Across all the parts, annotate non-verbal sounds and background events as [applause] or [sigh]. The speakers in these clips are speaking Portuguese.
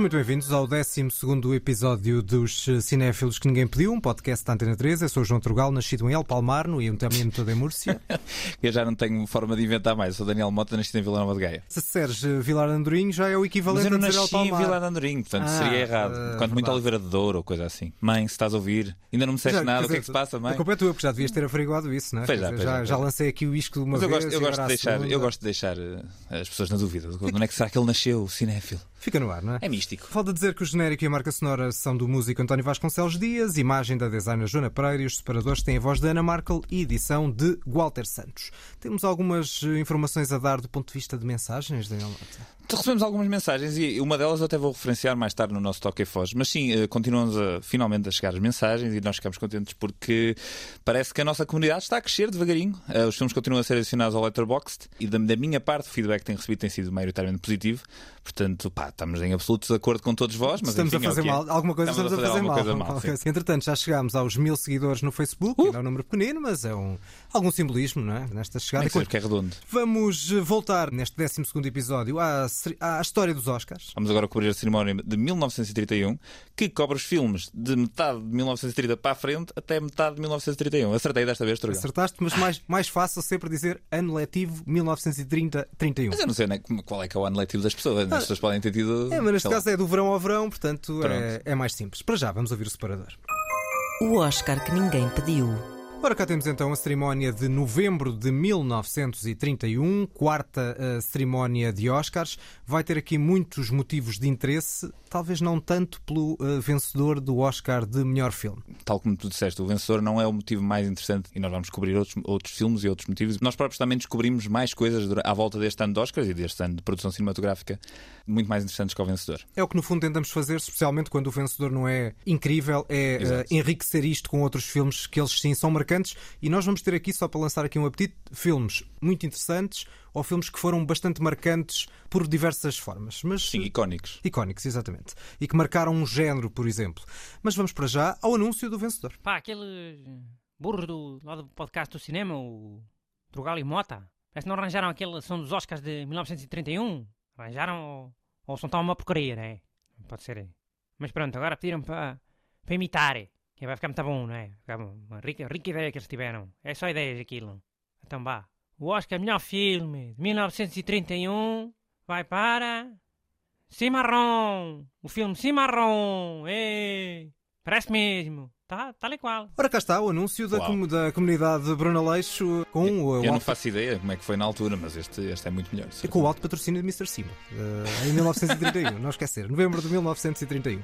Sejam muito bem-vindos ao 12 episódio dos Cinéfilos que Ninguém Pediu, um podcast da Antena 3. Eu sou o João Trugal, nascido em El Palmar, no Ayuntamiento de Múrcia. [laughs] Eu já não tenho forma de inventar mais. Sou Daniel Mota, nascido em Vila Nova de Gaia. Se disseres eh, Vilar de Andorinho, já é o equivalente Mas eu não a dizer nasci em. Vila de Andorinho, portanto Ah, seria errado. eh, Quanto muito Oliveira de Douro ou coisa assim. Mãe, se estás a ouvir, ainda não me disseste nada, quer o que é que dizer, se passa, mãe? A culpa é tua, porque já devias ter averiguado isso, não é? Pois já, dizer, pois já, já, lancei aqui o isco de uma Mas eu vez. gosto, e eu, gosto agora de deixar, eu gosto de deixar eh, as pessoas na dúvida. Onde é que será que ele nasceu, o cinéfilo? Fica no ar, não é? É místico. Falta dizer que o genérico e a marca sonora são do músico António Vasconcelos Dias, imagem da designer Joana Pereira e os separadores têm a voz de Ana Markel e edição de Walter Santos. Temos algumas eh, informações a dar do ponto de vista de mensagens, Daniel Mota? Recebemos algumas mensagens e uma delas eu até vou referenciar mais tarde no nosso Toque e Foz. Mas sim, eh, continuamos a, finalmente a chegar as mensagens e nós ficamos contentes porque parece que a nossa comunidade está a crescer devagarinho. Eh, Os filmes continuam a ser adicionados ao Letterboxd e da, da minha parte o feedback que tenho recebido tem sido maioritariamente positivo. Portanto, pá, estamos em absoluto acordo com todos vós. Mas estamos enfim, a fazer mal. Alguma coisa estamos, a fazer, mal. coisa mal, sim. coisa. Entretanto, já chegámos aos mil seguidores no Facebook, ainda é um número pequenino, mas é um, algum simbolismo, não é? Nesta Como chegada. é que é redondo? Vamos eh, voltar neste 12 episódio à, à história dos Oscars. Vamos agora cobrir a cerimónia de 1931, que cobre os filmes de metade de 1930 para a frente até metade de 1931. Acertei desta vez, Trugal. Acertaste, mas mais, mais fácil sempre dizer ano letivo 1930-31. Mas eu não sei né, qual é que é o ano letivo das pessoas. As pessoas podem ter tido. É, mas neste sei lá. caso é do verão ao verão, portanto é, é mais simples. Para já, vamos ouvir o separador. O Oscar que ninguém pediu. Ora, cá temos então a cerimónia de novembro de 1931, quarta eh, cerimónia de Oscars. Vai ter aqui muitos motivos de interesse, talvez não tanto pelo eh, vencedor do Oscar de melhor filme. Tal como tu disseste, o vencedor não é o motivo mais interessante e nós vamos cobrir outros, outros filmes e outros motivos. Nós próprios também descobrimos mais coisas à volta deste ano de Oscars e deste ano de produção cinematográfica muito mais interessantes que o vencedor. É o que no fundo tentamos fazer, especialmente quando o vencedor não é incrível, é Exato. enriquecer isto com outros filmes que eles sim são marcantes. E nós vamos ter aqui, só para lançar aqui um apetite, filmes muito interessantes ou filmes que foram bastante marcantes por diversas formas. Mas, Sim, icónicos. Icónicos, exatamente. E que marcaram um género, por exemplo. Mas vamos para já ao anúncio do vencedor. Pá, aquele burro do, lá do podcast do cinema, o Trugal e Mota. Parece que não arranjaram aquele som dos Oscars de 1931. Arranjaram ou, ou são tão uma porcaria, não é? Pode ser. Mas pronto, agora pediram para para imitar. Que vai ficar muito bom, não é? Uma rica, rica ideia que eles tiveram. É só ideias aquilo. Então vá. O Oscar melhor filme de 1931 vai para. Cimarrão! O filme Cimarrão! Ei! Parece mesmo! Tá, tal e qual. Ora, cá está o anúncio da, comu- da comunidade Bruna Leixo com, o, Eu não alto, faço ideia como é que foi na altura, mas este, este é muito melhor. com o alto patrocínio de Mr. Simba, eh, em 1931. não esquecer, novembro de 1931.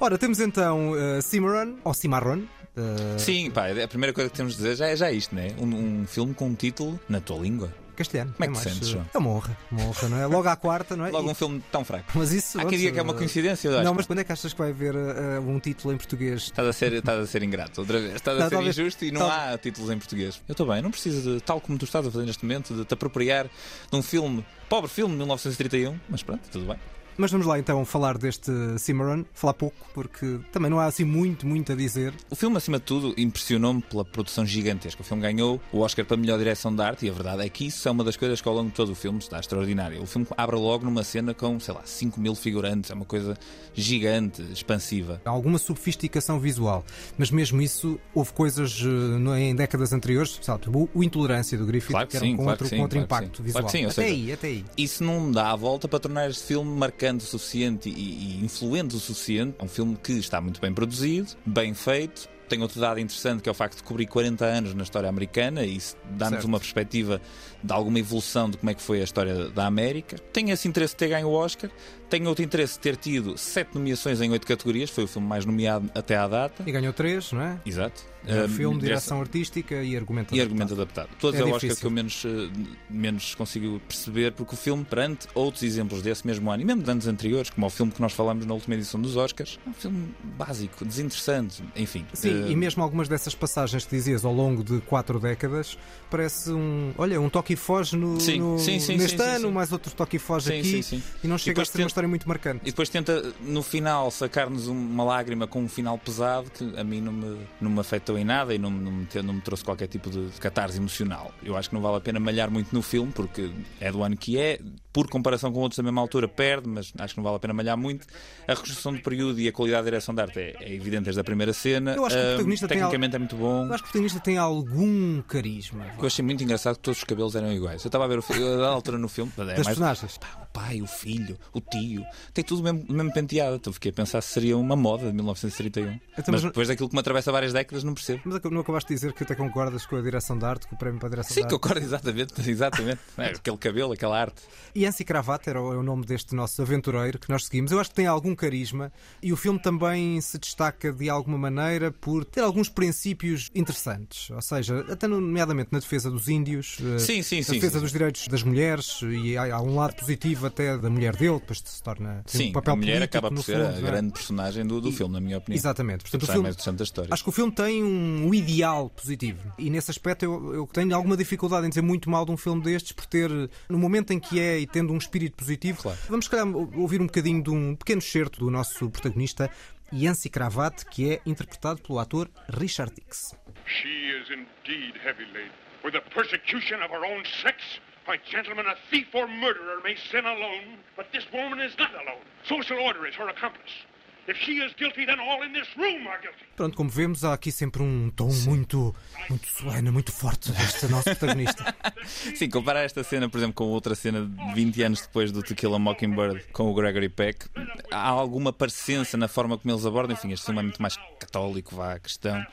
Ora, temos então uh, Cimarron, ou Cimarron. eh, Sim, pá, a primeira coisa que temos de dizer já é, já é isto, não é? Um, um filme com um título na tua língua. Castelhano. Como é que te mais, sentes, João? É uma honra, uma honra, não é? Logo à quarta, não é? Logo E- um filme tão fraco. Mas isso. Há quem diga que é uma coincidência, eu acho. Não, que mas quando é que achas que vai haver eh, um título em português? Estás a ser, estás a ser ingrato outra vez. Estás Não, a ser talvez- injusto e não tal- há títulos em português. Eu estou bem, não preciso de, tal como tu estás a fazer neste momento, de te apropriar de um filme, pobre filme de 1931, mas pronto, tudo bem. Mas vamos lá então falar deste Cimarron, falar pouco, porque também não há assim muito, muito a dizer. O filme, acima de tudo, impressionou-me pela produção gigantesca. O filme ganhou o Oscar para melhor direção de arte e a verdade é que isso é uma das coisas que ao longo de todo o filme está extraordinário. O filme abre logo numa cena com, sei lá, 5 mil figurantes, é uma coisa gigante, expansiva. Há alguma sofisticação visual, mas mesmo isso, houve coisas eh, em décadas anteriores, sabe, o, Intolerância do Griffith, Claro que era sim, com claro outro, que sim, com outro claro que impacto sim. visual. Claro que sim, até seja, aí, até aí. Isso não dá a volta para tornar este filme marcante o suficiente e, e influente o suficiente. É um filme que está muito bem produzido, bem feito. Tem outro dado interessante que é o facto de cobrir 40 anos na história americana e isso dá-nos uma perspectiva de alguma evolução de como é que foi a história da América. Tem esse interesse de ter ganho o Oscar, tem outro interesse de ter tido sete nomeações em oito categorias, foi o filme mais nomeado até à data. E ganhou três, não é? Exato. Melhor Um, filme, direção- direção artística e argumento. e adaptado. argumento adaptado. Todos É é, o Oscar que eu menos, eh, menos consigo perceber, porque o filme, perante outros exemplos desse mesmo ano, e mesmo de anos anteriores, como o filme que nós falamos na última edição dos Oscars, é um filme básico, desinteressante, enfim. Sim, E mesmo algumas dessas passagens que dizias ao longo de quatro décadas, parece um. Olha, um toque e foge no, Sim, no- sim, sim, neste ano, mais outro toque e foge aqui, sim, sim. e não chega a depois ser uma tem- história muito marcante. E depois tenta, no final, sacar-nos um- uma lágrima com um final pesado que a mim não me, não me afetou em nada e não, me- não, me, não me trouxe qualquer tipo de catarse emocional. Eu acho que não vale a pena malhar muito no filme, porque é do ano que é, por comparação com outros da mesma altura, perde, mas acho que não vale a pena malhar muito. A reconstrução do período e a qualidade da direção de arte é, é evidente desde a primeira cena. Eu acho que o protagonista tem tecnicamente é muito bom. Eu acho que o protagonista tem algum carisma. Eu achei muito engraçado que todos os cabelos eram iguais. Eu estava a ver o filme, a altura no filme, é Das mais- personagens. Pá, pai, o filho, o tio, tem tudo mesmo, mesmo penteado. Então fiquei a pensar se seria uma moda de 1931. Então, mas mas- depois daquilo que me atravessa várias décadas, não percebo. Mas não acabaste de dizer que até concordas com a direção de arte, com o prémio para a direção Sim, de arte? concordo exatamente, [laughs] exatamente. É, aquele cabelo, aquela arte. Yancy Cravata era o, é o nome deste nosso aventureiro que nós seguimos. Eu acho que tem algum carisma e o filme também se destaca de alguma maneira por ter alguns princípios interessantes. Ou seja, até nomeadamente na defesa dos índios, eh, Sim, sim, na sim. defesa sim. dos direitos das mulheres e há um lado positivo até da mulher dele, depois se torna Sim, um papel a mulher político, acaba por ser fundo, a é? grande personagem do, do E- filme, na minha opinião. Exatamente. Portanto, o é filme, mais interessante da história. Acho que o filme tem um ideal positivo. E nesse aspecto eu, eu tenho alguma dificuldade em dizer muito mal de um filme destes por ter, no momento em que é e tendo um espírito positivo. Claro. Vamos, calhar, ouvir um bocadinho de um pequeno excerto do nosso protagonista, Yancy Cravat, que é interpretado pelo ator Richard Dix. She is indeed heavy laden. With the persecution of her own sex, why, gentlemen, a thief or murderer may sin alone, but this woman is not alone. Social order is her accomplice. If she is guilty, then all in this room are guilty. Pronto, como vemos, há aqui sempre um tom muito, muito solene, muito forte deste nosso [laughs] protagonista. Sim, comparar esta cena, por exemplo, com outra cena de 20 anos depois do To Kill a Mockingbird com o Gregory Peck, há alguma parecença na forma como eles abordam. Enfim, este filme é muito mais católico, vá, cristão,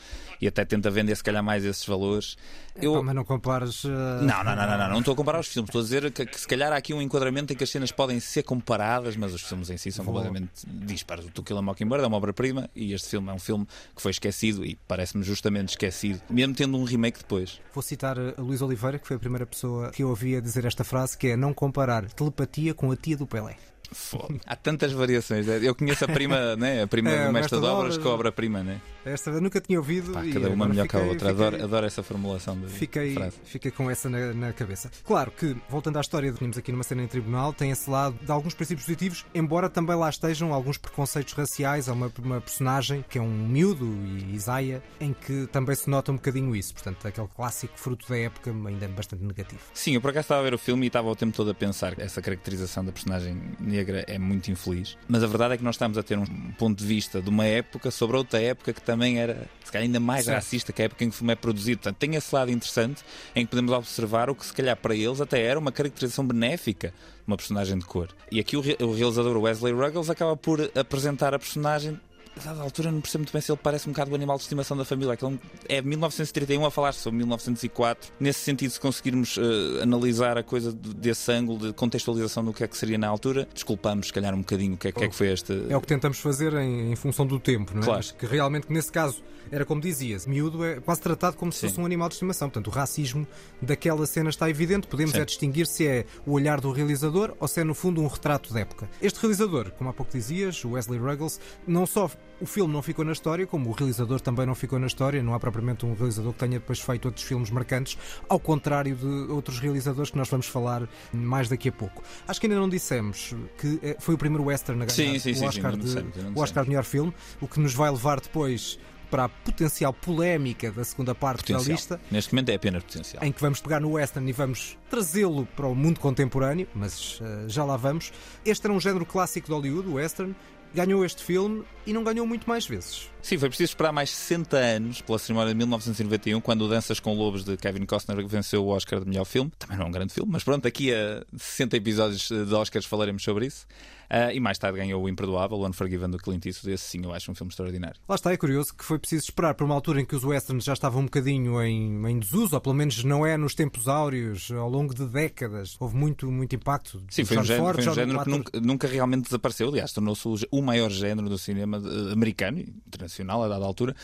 e até tenta vender, se calhar, mais esses valores. Eu, Pá, mas não compares. eh, Não, não, não, não, não, não estou a comparar os filmes. Estou a dizer que, que se calhar há aqui um enquadramento em que as cenas podem ser comparadas, mas os filmes em si são completamente dispares. O To Kill a Mockingbird é uma obra-prima e este filme é um filme que foi esquecido e parece-me justamente esquecido, mesmo tendo um remake depois. Vou citar a Luís Oliveira, que foi a primeira pessoa que eu ouvi a dizer esta frase, que é não comparar telepatia com a tia do Pelé. Foda. Há tantas variações. Eu conheço a prima, [laughs] né? a prima É, do mestre de obras obras. com a obra-prima, né? Esta eu nunca tinha ouvido. Pá, cada uma melhor que a fiquei- outra. fiquei- Adoro, adoro essa formulação de Fiquei, frase. fiquei com essa na, na cabeça. Claro que, voltando à história, tínhamos aqui numa cena em tribunal, tem esse lado de alguns princípios positivos, embora também lá estejam alguns preconceitos raciais. Há uma, uma personagem que é um miúdo, e Isaiah, em que também se nota um bocadinho isso. Portanto, aquele clássico fruto da época ainda é bastante negativo. Sim, eu por acaso estava a ver o filme e estava o tempo todo a pensar que essa caracterização da personagem negra é muito infeliz. Mas a verdade é que nós estamos a ter um ponto de vista de uma época sobre outra época que também era, se calhar, ainda mais racista que a época em que o filme é produzido. Portanto, tem esse lado interessante em que podemos observar o que, se calhar, para eles até era uma caracterização benéfica de uma personagem de cor. E aqui o realizador Wesley Ruggles acaba por apresentar a personagem a dada altura não percebo muito bem se ele parece um bocado o animal de estimação da família. É 1931 a falar sobre 1904. Nesse sentido, se conseguirmos eh, analisar a coisa de- desse ângulo de contextualização do que é que seria na altura, desculpamos, se calhar, um bocadinho o que é, que é que foi este. É o que tentamos fazer em, em função do tempo, não é? Claro. Mas que realmente, nesse caso, era como dizias, miúdo é quase tratado como se Sim. fosse um animal de estimação. Portanto, o racismo daquela cena está evidente. Podemos Sim. é distinguir se é o olhar do realizador ou se é, no fundo, um retrato de época. Este realizador, como há pouco dizias, o Wesley Ruggles, não só o filme não ficou na história, como o realizador também não ficou na história. Não há propriamente um realizador que tenha depois feito outros filmes marcantes, ao contrário de outros realizadores que nós vamos falar mais daqui a pouco. Acho que ainda não dissemos que eh, foi o primeiro western a ganhar Sim, sim, sim, o sim, Oscar, não de- dissemos, o Oscar de melhor filme, o que nos vai levar depois para a potencial polémica da segunda parte da potencial. lista, Neste momento é apenas potencial. em que vamos pegar no western e vamos trazê-lo para o mundo contemporâneo, mas eh, já lá vamos. Este era um género clássico de Hollywood, o western. Ganhou este filme e não ganhou muito mais vezes. Sim, foi preciso esperar mais 60 anos pela cerimónia de 1991, quando Danças com Lobos de Kevin Costner venceu o Oscar de melhor filme. Também não é um grande filme, mas pronto, daqui a 60 episódios de Oscars falaremos sobre isso. Ah, e mais tarde ganhou o Imperdoável, o Unforgiven do Clint Eastwood. Esse sim eu acho um filme extraordinário. Lá está, é curioso que foi preciso esperar por uma altura em que os westerns já estavam um bocadinho em, em desuso, ou pelo menos não é nos tempos áureos, ao longo de décadas. Houve muito, muito impacto. Sim, foi um género, Ford, foi um género que nunca, nunca realmente desapareceu. Aliás, tornou-se o, maior género do cinema eh, americano e internacional a dada altura.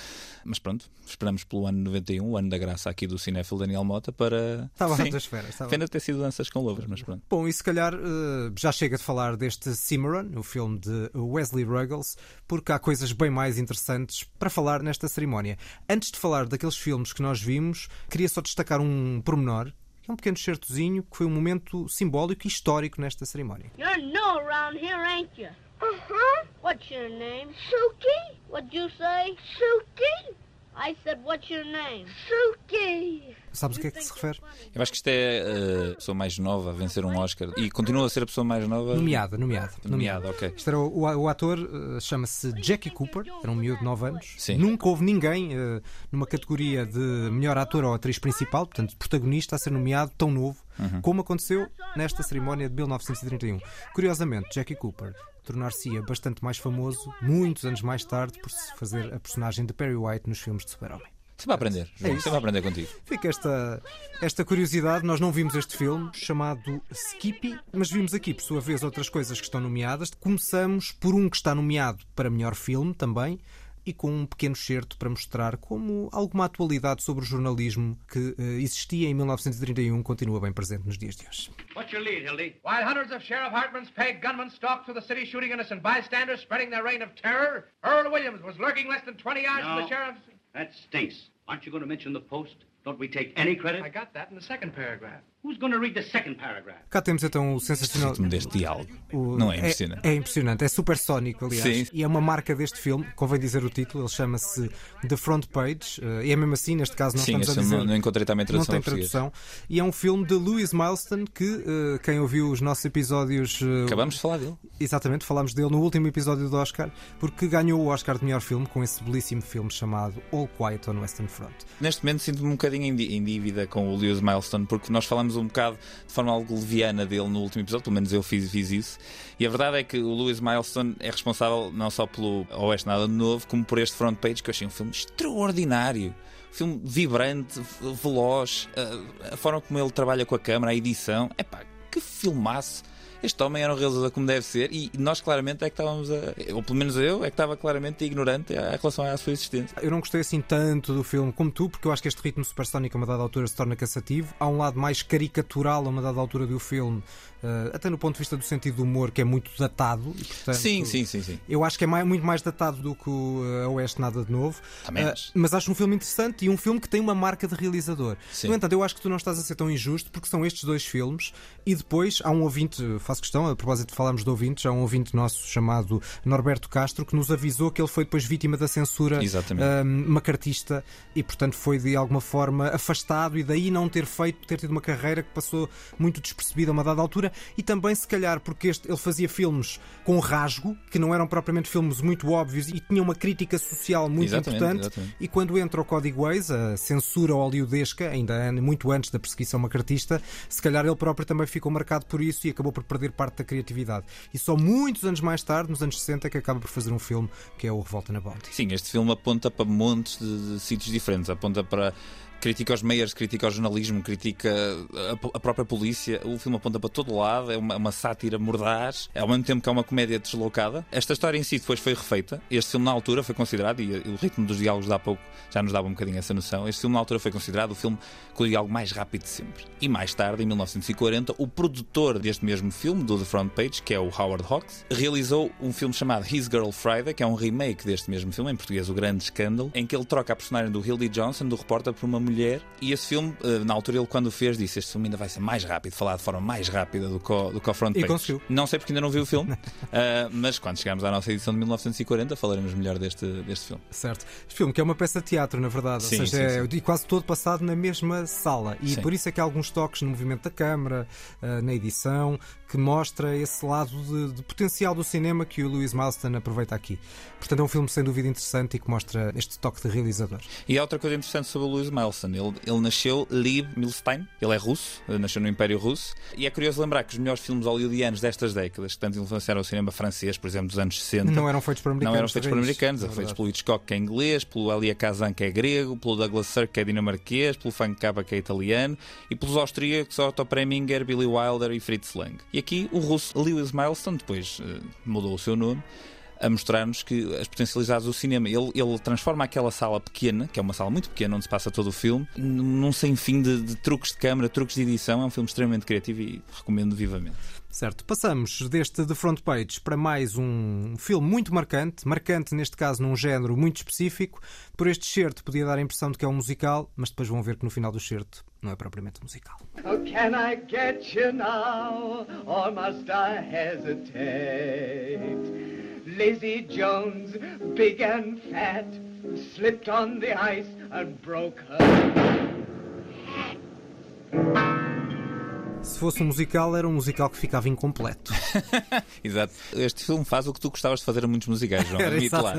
Mas pronto, esperamos pelo ano 91, o ano da graça aqui do cinéfilo Daniel Mota, para. Estava Sim, esferas. estava- Pena ter sido danças com lobos, mas pronto. Bom, e se calhar eh, já chega de falar deste Cimarron, o filme de Wesley Ruggles, porque há coisas bem mais interessantes para falar nesta cerimónia. Antes de falar daqueles filmes que nós vimos, queria só destacar um pormenor, que é um pequeno certozinho, que foi um momento simbólico e histórico nesta cerimónia. You're new around here, ain't you? Uh-huh. What's your name? Suki? What'd you say? Suki? I said, what's your name? Suki. Sabes o que é que se refere? Eu acho que isto é uh, a pessoa mais nova a vencer um Oscar e continua a ser a pessoa mais nova. Nomeada, nomeada. Nomeada, ok. Isto era o, o, o ator, uh, chama-se Jackie Cooper, era um miúdo de 9 anos. Sim. Nunca houve ninguém uh, numa categoria de melhor ator ou atriz principal, portanto, protagonista, a ser nomeado tão novo Uhum. como aconteceu nesta cerimónia de 1931. Curiosamente, Jackie Cooper tornar-se-ia bastante mais famoso muitos anos mais tarde por se fazer a personagem de Perry White nos filmes de Super-Homem. Sempre a aprender, João, isso. sempre a aprender contigo. Fica esta, esta curiosidade. Nós não vimos este filme chamado Skippy, mas vimos aqui, por sua vez, outras coisas que estão nomeadas. Começamos por um que está nomeado para melhor filme também. E com um pequeno certo para mostrar como alguma atualidade sobre o jornalismo que eh, existia em 1931 continua bem presente nos dias de hoje. What's your lead, Hildy? While hundreds of Sheriff Hartman's pegged gunmen stalked through the city shooting innocent bystanders, spreading their reign of terror, Earl Williams was lurking less than 20 yards from No. the sheriff's. That stinks. Aren't you going to mention the Post? Don't we take any credit? I got that in the second paragraph. Who's going to read the second paragraph? Cá temos então o sensacional. ritmo deste diálogo. O- Não é impressionante? É, impressionante, é supersónico, aliás. Sim. E é uma marca deste filme, convém dizer o título, ele chama-se The Front Page, eh, e é mesmo assim, neste caso não Sim, estamos a este dizer. não, não encontrei também não tradução tem em português. tradução. E é um filme de Lewis Milestone que, eh, quem ouviu os nossos episódios. eh, Acabamos de falar dele. Exatamente, falámos dele no último episódio do Oscar, porque ganhou o Oscar de melhor filme com esse belíssimo filme chamado All Quiet on Western Front. Neste momento sinto-me um bocadinho em dívida com o Lewis Milestone, porque nós falamos um bocado de forma algo leviana dele no último episódio, pelo menos eu fiz, fiz isso. E a verdade é que o Lewis Milestone é responsável não só pelo Oeste Nada Novo, como por este front page, que eu achei um filme extraordinário. Filme vibrante, veloz, a, a forma como ele trabalha com a câmera, a edição. Epá, que filmaço! Este homem era um realizador como deve ser e nós claramente é que estávamos a. Ou pelo menos eu, é que estava claramente ignorante em relação à sua existência. Eu não gostei assim tanto do filme como tu, porque eu acho que este ritmo supersónico a uma dada altura se torna cansativo. Há um lado mais caricatural a uma dada altura do filme, eh, até no ponto de vista do sentido do humor, que é muito datado. E, portanto, Sim, sim, sim, sim. Eu acho que é mais- muito mais datado do que o eh, Oeste Nada de Novo. Também acho. mas acho um filme interessante e um filme que tem uma marca de realizador. Sim. No entanto, eu acho que tu não estás a ser tão injusto porque são estes dois filmes e depois há um ouvinte, faço questão, a propósito de falarmos de ouvintes, há um ouvinte nosso chamado Norberto Castro que nos avisou que ele foi depois vítima da censura ahm, macartista e, portanto, foi de alguma forma afastado e daí não ter feito, ter tido uma carreira que passou muito despercebida a uma dada altura e também, se calhar, porque este, ele fazia filmes com rasgo, que não eram propriamente filmes muito óbvios e tinham uma crítica social muito Exatamente, importante. exatamente. E quando entra o Código Ways, a censura hollywoodesca, ainda muito antes da perseguição macartista, se calhar ele próprio também ficou marcado por isso e acabou por perder parte da criatividade. E só muitos anos mais tarde, nos anos 60, é que acaba por fazer um filme que é o Revolta na Bounty. Sim, este filme aponta para montes de, de sítios diferentes. Aponta para. Critica os meios, critica o jornalismo, critica a, a própria polícia. O filme aponta para todo lado, é uma, uma sátira mordaz, ao mesmo tempo que é uma comédia deslocada. Esta história em si depois foi refeita. Este filme, na altura, foi considerado, e o ritmo dos diálogos de há pouco já nos dava um bocadinho essa noção. Este filme, na altura, foi considerado o filme com o diálogo mais rápido de sempre. E mais tarde, em 1940, o produtor deste mesmo filme, do The Front Page, que é o Howard Hawks, realizou um filme chamado His Girl Friday, que é um remake deste mesmo filme, em português, O Grande Escândalo, em que ele troca a personagem do Hildy Johnson, do repórter, por uma mulher. E esse filme, eh, na altura, ele quando o fez, disse: Este filme ainda vai ser mais rápido, falar de forma mais rápida do que o, do que o Front E Page. conseguiu. Não sei porque ainda não vi o filme, [laughs] eh, mas quando chegarmos à nossa edição de 1940, falaremos melhor deste, deste filme. Certo. Este filme que é uma peça de teatro, na verdade, Sim, ou seja, sim, é sim. e quase todo passado na mesma sala. E por isso é que há alguns toques no movimento da câmara, ah, na edição, que mostra esse lado de, de potencial do cinema que o Lewis Milestone aproveita aqui. Portanto, é um filme sem dúvida interessante e que mostra este toque de realizador. E há outra coisa interessante sobre o Lewis Milestone. Ele, ele nasceu Liv Milstein, ele é russo, nasceu no Império Russo. E é curioso lembrar que os melhores filmes hollywoodianos destas décadas, que tanto influenciaram o cinema francês, por exemplo, dos anos 60, Não eram feitos por americanos. não eram feitos por americanos, é eram feitos pelo Hitchcock, que é inglês, pelo Elia Kazan, que é grego, pelo Douglas Sirk, que é dinamarquês, pelo Frank Capra, que é italiano, e pelos austríacos Otto Preminger, Billy Wilder e Fritz Lang. E aqui o russo Lewis Milestone, depois eh, mudou o seu nome, a mostrar-nos que as potencialidades do cinema. Ele, ele transforma aquela sala pequena, que é uma sala muito pequena onde se passa todo o filme, num sem fim de, de truques de câmara, truques de edição. É um filme extremamente criativo e recomendo vivamente. Certo, passamos deste The Front Page para mais um filme muito marcante, marcante neste caso num género muito específico. Por este certo podia dar a impressão de que é um musical, mas depois vão ver que no final do certo não é propriamente um musical. Oh, can I get you now, or must I hesitate? Lizzie Jones, big and fat, slipped on the ice and broke her. Se fosse um musical, era um musical que ficava incompleto. [laughs] Exato. Este filme faz o que tu gostavas de fazer a muitos musicais, João. [laughs] Admite lá.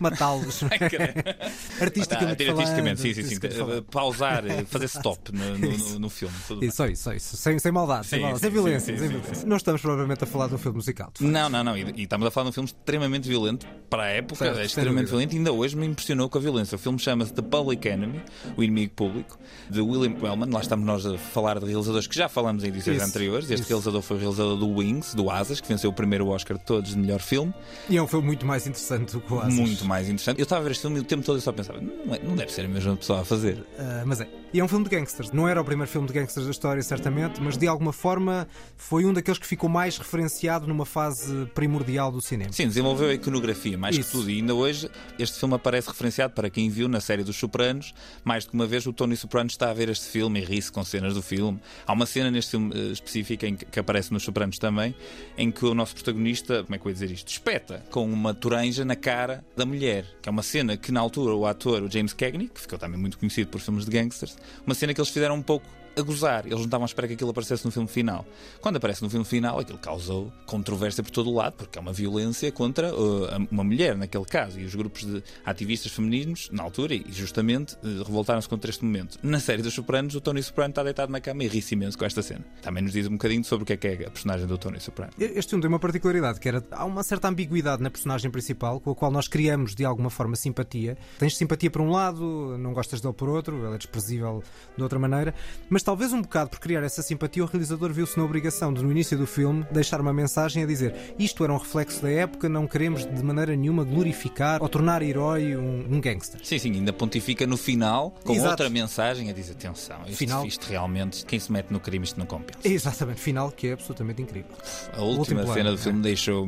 matá-los. [laughs] Artisticamente, Tá, artisticamente, falando, sim, sim, sim. falando. Pausar, fazer stop no, no- no- filme. Tudo bem. Isso, só isso, isso. Sem, sem maldade, sem, Sim, maldade, sim, sem violência. sim, sem violência. Não estamos provavelmente a falar de um filme musical. Não, não, não. E, e estamos a falar de um filme extremamente violento para a época, Certo, é sem extremamente violento. E ainda hoje me impressionou com a violência. O filme chama-se The Public Enemy, o inimigo público, de William Wellman. Lá estamos nós a falar de realizadores que já falamos em edições Isso, anteriores. Este isso. realizador foi o realizador do Wings, do Asas, que venceu o primeiro Oscar de todos de melhor filme. E é um filme muito mais interessante do que o Asas. Muito mais interessante. Eu estava a ver este filme e o tempo todo eu só pensava, não, é- não deve ser a mesma pessoa a fazer. Ah, mas é. E é um filme de gangsters. Não era o primeiro filme de gangsters da história, certamente, mas de alguma forma foi um daqueles que ficou mais referenciado numa fase primordial do cinema. Sim, desenvolveu a iconografia, mais Isso. que tudo. E ainda hoje este filme aparece referenciado para quem viu na série dos Sopranos. Mais do que uma vez o Tony Soprano está a ver este filme e ri-se com cenas do filme. Há uma cena neste filme eh, específico em que, que aparece nos Sopranos também, em que o nosso protagonista, como é que eu ia dizer isto? Espeta com uma toranja na cara da mulher. Que é uma cena que na altura o ator, o James Cagney, que ficou também muito conhecido por filmes de gangsters, uma cena que eles fizeram um pouco a gozar. Eles não estavam à espera que aquilo aparecesse no filme final. Quando aparece no filme final, aquilo causou controvérsia por todo o lado, porque é uma violência contra uh, uma mulher, naquele caso. E os grupos de ativistas femininos, na altura, e justamente, uh, revoltaram-se contra este momento. Na série dos Sopranos, o Tony Soprano está deitado na cama e ri-se imenso com esta cena. Também nos diz um bocadinho sobre o que é que é a personagem do Tony Soprano. Este filme tem uma particularidade, que era há uma certa ambiguidade na personagem principal, com a qual nós criamos de alguma forma simpatia. Tens simpatia por um lado, não gostas dele por outro, ele é desprezível de outra maneira, mas talvez um bocado por criar essa simpatia, o realizador viu-se na obrigação de, no início do filme, deixar uma mensagem a dizer isto era um reflexo da época, não queremos de maneira nenhuma glorificar ou tornar herói um, um gangster. Sim, sim, ainda pontifica no final com Exato. outra mensagem a dizer: atenção, isto, Final. isto realmente, quem se mete no crime, isto não compensa. Exatamente, final que é absolutamente incrível. A última plano, cena do é. filme deixou.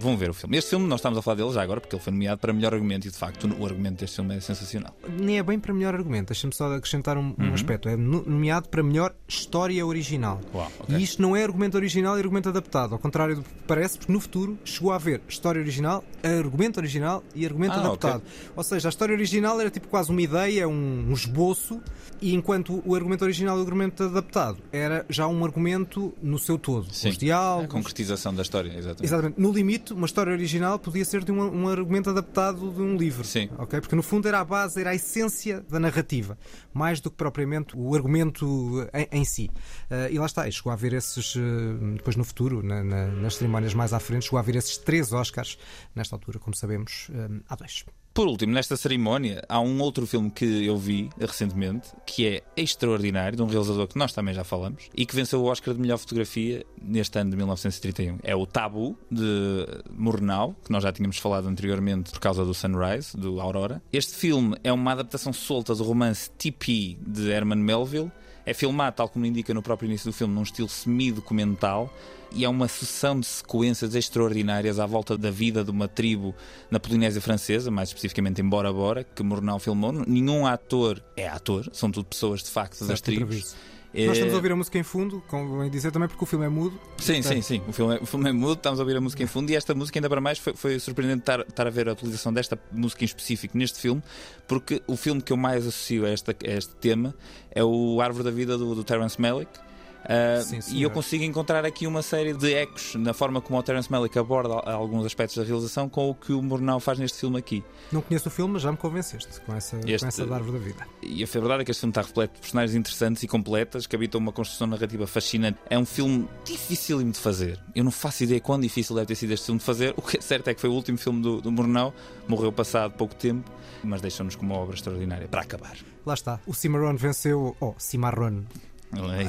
Vão ver o filme. Este filme, nós estamos a falar dele já agora, porque ele foi nomeado para melhor argumento e de facto o argumento deste filme é sensacional. Nem é bem para melhor argumento, deixa-me só acrescentar um, um Uhum. aspecto. É no- nomeado para melhor história original. Uau, ok. E isto não é argumento original e argumento adaptado, ao contrário do que parece, porque no futuro chegou a haver história original, argumento original e argumento Ah, adaptado. Ou seja, a história original era tipo quase uma ideia, um, um esboço, e enquanto o argumento original e o argumento adaptado era já um argumento no seu todo. Sim. Os A diálogos. concretização da história, exatamente. Exatamente. No limite, uma história original podia ser de um, um argumento adaptado de um livro. Sim. Ok? Porque no fundo era a base, era a essência da narrativa, mais do que propriamente o argumento em, em si. Eh, e lá está, e chegou a haver esses, eh, depois no futuro, na- na- nas cerimónias mais à frente, chegou a haver esses três Oscars, nesta altura, como sabemos, eh, há dois. Por último, nesta cerimónia, há um outro filme que eu vi recentemente, que é extraordinário, de um realizador que nós também já falamos, e que venceu o Oscar de melhor fotografia neste ano de 1931. É o Tabu, de Murnau, que nós já tínhamos falado anteriormente por causa do Sunrise, do Aurora. Este filme é uma adaptação solta do romance T.P. de Herman Melville. É filmado, tal como indica no próprio início do filme, num estilo semi-documental e é uma sucessão de sequências extraordinárias à volta da vida de uma tribo na Polinésia Francesa, mais especificamente em Bora Bora, que Murnau filmou. Nenhum ator é ator, são tudo pessoas de facto das tribos. Nós estamos a ouvir a música em fundo, convém dizer também porque o filme é mudo. Sim, sim, Portanto, sim. O filme, é, o filme é mudo, estamos a ouvir a música em fundo e esta música, ainda para mais, foi, foi surpreendente estar, estar a ver a utilização desta música em específico neste filme, porque o filme que eu mais associo a, esta, a este tema é o Árvore da Vida do, do Terence Malick. Ah, Sim, e eu consigo encontrar aqui uma série de ecos na forma como o Terence Malick aborda alguns aspectos da realização com o que o Murnau faz neste filme aqui. Não conheço o filme, mas já me convenceste com essa, Este- com essa da árvore da vida. E a verdade é que este filme está repleto de personagens interessantes e completas que habitam uma construção narrativa fascinante. É um filme dificílimo de fazer. Eu não faço ideia quão difícil deve ter sido este filme de fazer. [laughs] O que é certo é que foi o último filme do, do Murnau, morreu passado pouco tempo, mas deixou-nos com uma obra extraordinária para acabar. Lá está. O Cimarron venceu. Oh, Cimarron.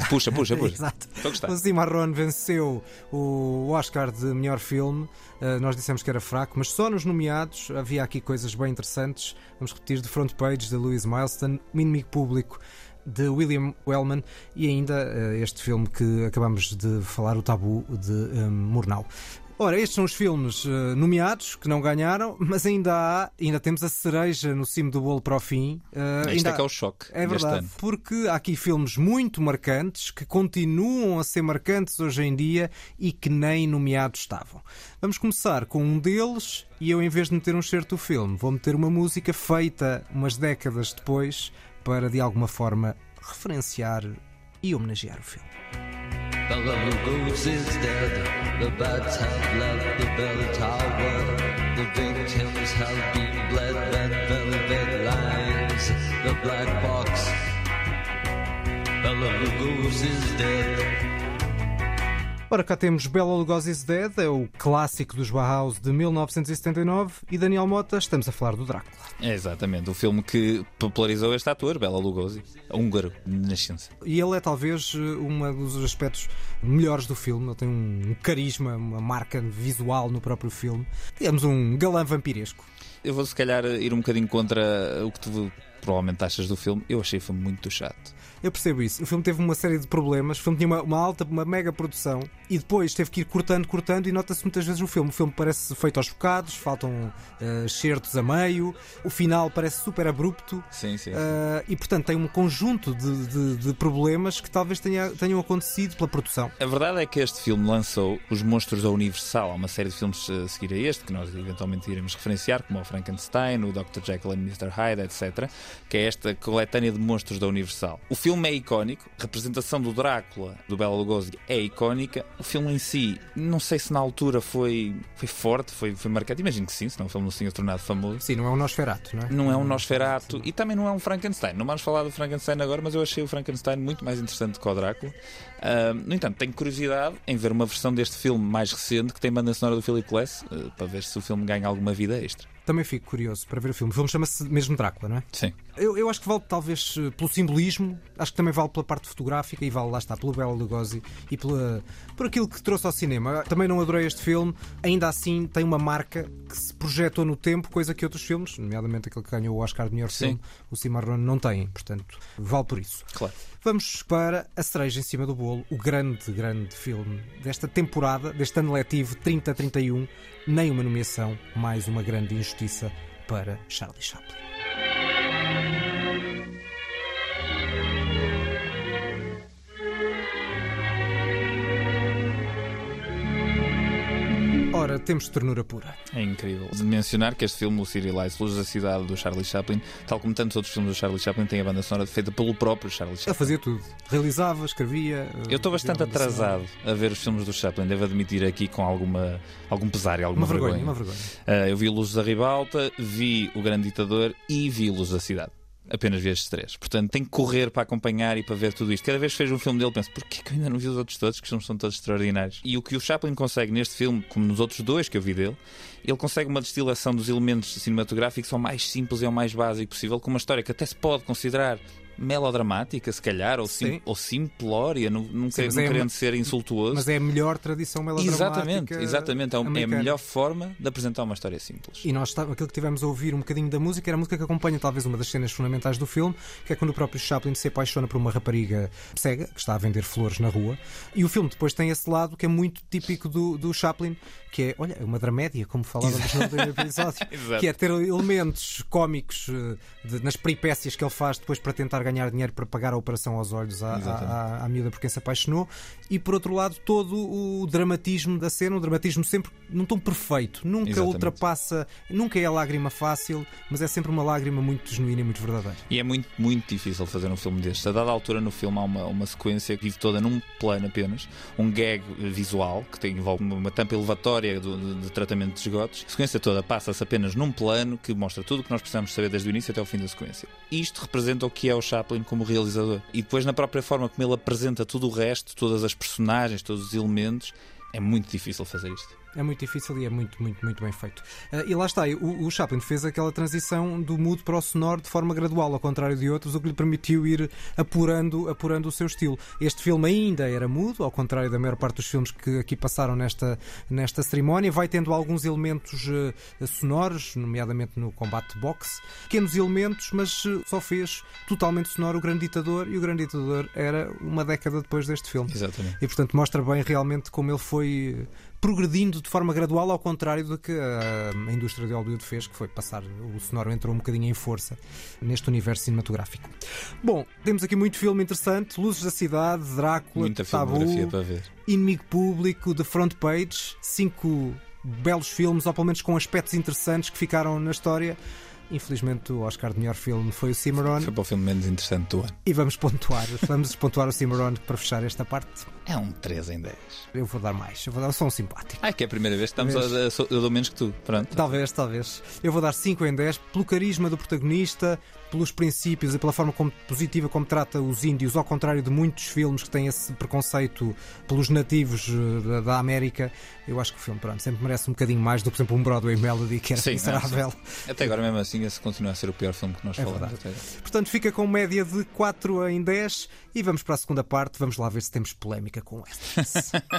Puxa, puxa, [laughs] puxa. Exato. O Cimarron venceu o Oscar de melhor filme. Uh, nós dissemos que era fraco, mas só nos nomeados havia aqui coisas bem interessantes. Vamos repetir: The Front Page de Louise Milestone, O Inimigo Público de William Wellman e ainda uh, este filme que acabamos de falar, O Tabu de um, Murnau. Ora, estes são os filmes uh, nomeados que não ganharam, mas ainda há, ainda temos a cereja no cimo do bolo para o fim. Uh, Isto ainda é que é o choque é verdade, porque há aqui filmes muito marcantes que continuam a ser marcantes hoje em dia e que nem nomeados estavam. Vamos começar com um deles e eu, em vez de meter um certo do filme, vou meter uma música feita umas décadas depois para, de alguma forma, referenciar e homenagear o filme. Bella Lugosi's dead. The bats have left the bell tower. The victims have been bled. Red velvet lines. The black box. Bella Lugosi's dead. Ora, cá temos Bela Lugosi's Dead, é o clássico dos Bauhaus de 1979 e Daniel Mota, estamos a falar do Drácula. É exatamente, o filme que popularizou este ator, Bela Lugosi, húngaro de nascença. E ele é talvez um dos aspectos melhores do filme, ele tem um carisma, uma marca visual no próprio filme. Digamos um galã vampiresco. Eu vou se calhar ir um bocadinho contra o que tu provavelmente achas do filme. Eu achei o filme muito chato. Eu percebo isso. O filme teve uma série de problemas. O filme tinha uma, uma alta, uma mega produção e depois teve que ir cortando, cortando e nota-se muitas vezes o filme. O filme parece feito aos bocados, faltam uh, certos a meio, o final parece super abrupto. Sim, sim. sim. Uh, e portanto tem um conjunto de, de, de, problemas que talvez tenha, tenham acontecido pela produção. A verdade é que este filme lançou Os Monstros da Universal. Há uma série de filmes a seguir a este, que nós eventualmente iremos referenciar, como o Frankenstein, o Dr. Jekyll and Mr. Hyde, etc. Que é esta coletânea de monstros da Universal. O filme é icónico, a representação do Drácula, do Bela Lugosi, é icónica. O filme em si, não sei se na altura foi, foi forte, foi, foi marcado. Imagino que sim, senão o filme não se tinha tornado famoso. Sim, não é um Nosferatu, não é? Não é um Nosferatu e também não é um Frankenstein. Não vamos falar do Frankenstein agora, mas eu achei o Frankenstein muito mais interessante que o Drácula. Uh, no entanto, tenho curiosidade em ver uma versão deste filme mais recente que tem banda sonora do Philip Glass, uh, para ver se o filme ganha alguma vida extra. Também fico curioso para ver o filme. O filme chama-se mesmo Drácula, não é? Sim. Eu, eu, acho que vale talvez pelo simbolismo, acho que também vale pela parte fotográfica e vale, lá está, pelo Bela Lugosi e pela, por aquilo que trouxe ao cinema. Também não adorei este filme, ainda assim tem uma marca que se projetou no tempo, coisa que outros filmes, nomeadamente aquele que ganhou o Oscar de melhor Sim. filme, o Cimarron, não têm. Portanto, vale por isso. Claro. Vamos para a cereja em cima do bolo, o grande, grande filme desta temporada, deste ano letivo 30-31. Nem uma nomeação, mais uma grande injustiça para Charlie Chaplin. Ora, temos ternura pura. É incrível. De mencionar que este filme, o Serialize Luz da Cidade do Charlie Chaplin, tal como tantos outros filmes do Charlie Chaplin, tem a banda sonora feita pelo próprio Charlie Chaplin. Ele fazia tudo. Realizava, escrevia. Eu estou bastante atrasado a ver os filmes do Chaplin, devo admitir aqui com alguma, algum pesar e alguma uma vergonha. Uma vergonha. Uh, eu vi Luz da Ribalta, vi O Grande Ditador e vi Luz da Cidade apenas vi estes três. Portanto, tenho que correr para acompanhar e para ver tudo isto. Cada vez que vejo um filme dele, penso, porquê que eu ainda não vi os outros todos, que são todos extraordinários? E o que o Chaplin consegue neste filme, como nos outros dois que eu vi dele, ele consegue uma destilação dos elementos cinematográficos ao mais simples e ao mais básico possível, com uma história que até se pode considerar melodramática, se calhar, ou, sim, ou simplória, não, não, sim, não é querendo ser insultuoso. Mas é a melhor tradição melodramática. Exatamente, exatamente. É, é a melhor forma de apresentar uma história simples. E nós, aquilo que tivemos a ouvir um bocadinho da música era a música que acompanha talvez uma das cenas fundamentais do filme, que é quando o próprio Chaplin se apaixona por uma rapariga cega que está a vender flores na rua. E o filme depois tem esse lado que é muito típico do, do Chaplin, que é, olha, uma dramédia, como falávamos no primeiro episódio, [laughs] que é ter elementos cómicos de, nas peripécias que ele faz depois para tentar ganhar dinheiro para pagar a operação aos olhos à, à, à, miúda por quem se apaixonou, e por outro lado, todo o dramatismo da cena, o dramatismo sempre num tom perfeito, nunca Exatamente. ultrapassa, nunca é a lágrima fácil, mas é sempre uma lágrima muito genuína e muito verdadeira. E é muito, muito difícil fazer um filme destes. A dada altura no filme há uma, uma sequência que vive toda num plano apenas, um gag visual que tem, envolve uma tampa elevatória do, de, de, tratamento de esgotos. A sequência toda passa-se apenas num plano que mostra tudo o que nós precisamos saber desde o início até o fim da sequência. Isto representa o que é o Chaplin como realizador. E depois, na própria forma como ele apresenta tudo o resto, todas as personagens, todos os elementos, é muito difícil fazer isto. É muito difícil e é muito, muito, muito bem feito. Uh, e lá está, o, o, Chaplin fez aquela transição do mudo para o sonoro de forma gradual, ao contrário de outros, o que lhe permitiu ir apurando, apurando o seu estilo. Este filme ainda era mudo, ao contrário da maior parte dos filmes que aqui passaram nesta, nesta cerimónia. Vai tendo alguns elementos uh, sonoros, nomeadamente no combate de boxe, pequenos elementos, mas uh, só fez totalmente sonoro o Grande Ditador e o Grande Ditador era uma década depois deste filme. Exatamente. E portanto mostra bem realmente como ele foi progredindo de forma gradual, ao contrário do que a indústria de Hollywood fez, que foi passar. O sonoro entrou um bocadinho em força neste universo cinematográfico. Bom, temos aqui muito filme interessante: Luzes da Cidade, Drácula, Muita Tabu, para ver. Inimigo Público, The Front Page, cinco belos filmes, ou pelo menos com aspectos interessantes que ficaram na história. Infelizmente, o Oscar de melhor filme foi o Cimarron. Foi para o filme menos interessante do ano. E vamos pontuar. Vamos pontuar o Cimarron para fechar esta parte. É um 3 em 10. Eu vou dar mais. Eu vou dar sou um simpático. Ah, que é a primeira vez que estamos a, a, eu dou menos que tu. Pronto. Talvez, talvez. Eu vou dar 5 em 10 pelo carisma do protagonista, pelos princípios e pela forma como, positiva como trata os índios, ao contrário de muitos filmes que têm esse preconceito pelos nativos eh, da, da América. Eu acho que o filme, pronto, sempre merece um bocadinho mais do que, por exemplo, um Broadway Melody, que era Sim, miserável. sim. Até agora, mesmo assim, esse continua a ser o pior filme que nós É falamos. Portanto, fica com média de 4 em 10 e vamos para a segunda parte. Vamos lá ver se temos polémica com esta. [laughs]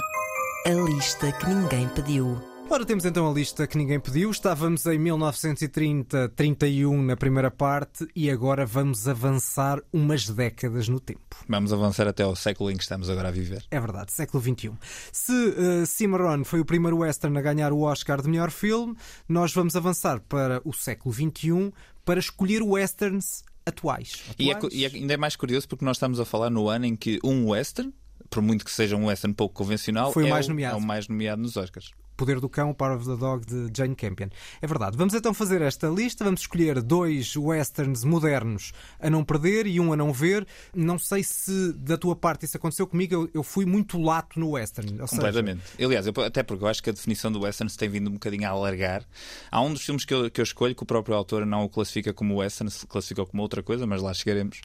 A lista que ninguém pediu. Ora, temos então a lista que ninguém pediu. Estávamos em 1930-31 na primeira parte e agora vamos avançar umas décadas no tempo. Vamos avançar até ao século em que estamos agora a viver. É verdade, século XXI. Se eh, Cimarron foi o primeiro western a ganhar o Oscar de melhor filme, nós vamos avançar para o século XXI para escolher westerns atuais. E, é, Atuais? e é- ainda é mais curioso porque nós estamos a falar no ano em que um western, por muito que seja um western pouco convencional, Foi o é, mais nomeado. é o mais nomeado nos Oscars. Poder do Cão, Power of the Dog, de Jane Campion. É verdade. Vamos então fazer esta lista. Vamos escolher dois westerns modernos a não perder e um a não ver. Não sei se da tua parte isso aconteceu comigo. Eu, eu fui muito lato no western. Ou seja, Completamente. Aliás, eu- até porque eu acho que a definição do western se tem vindo um bocadinho a alargar. Há um dos filmes que eu, que eu escolho que o próprio autor não o classifica como western, se classificou como outra coisa, mas lá chegaremos.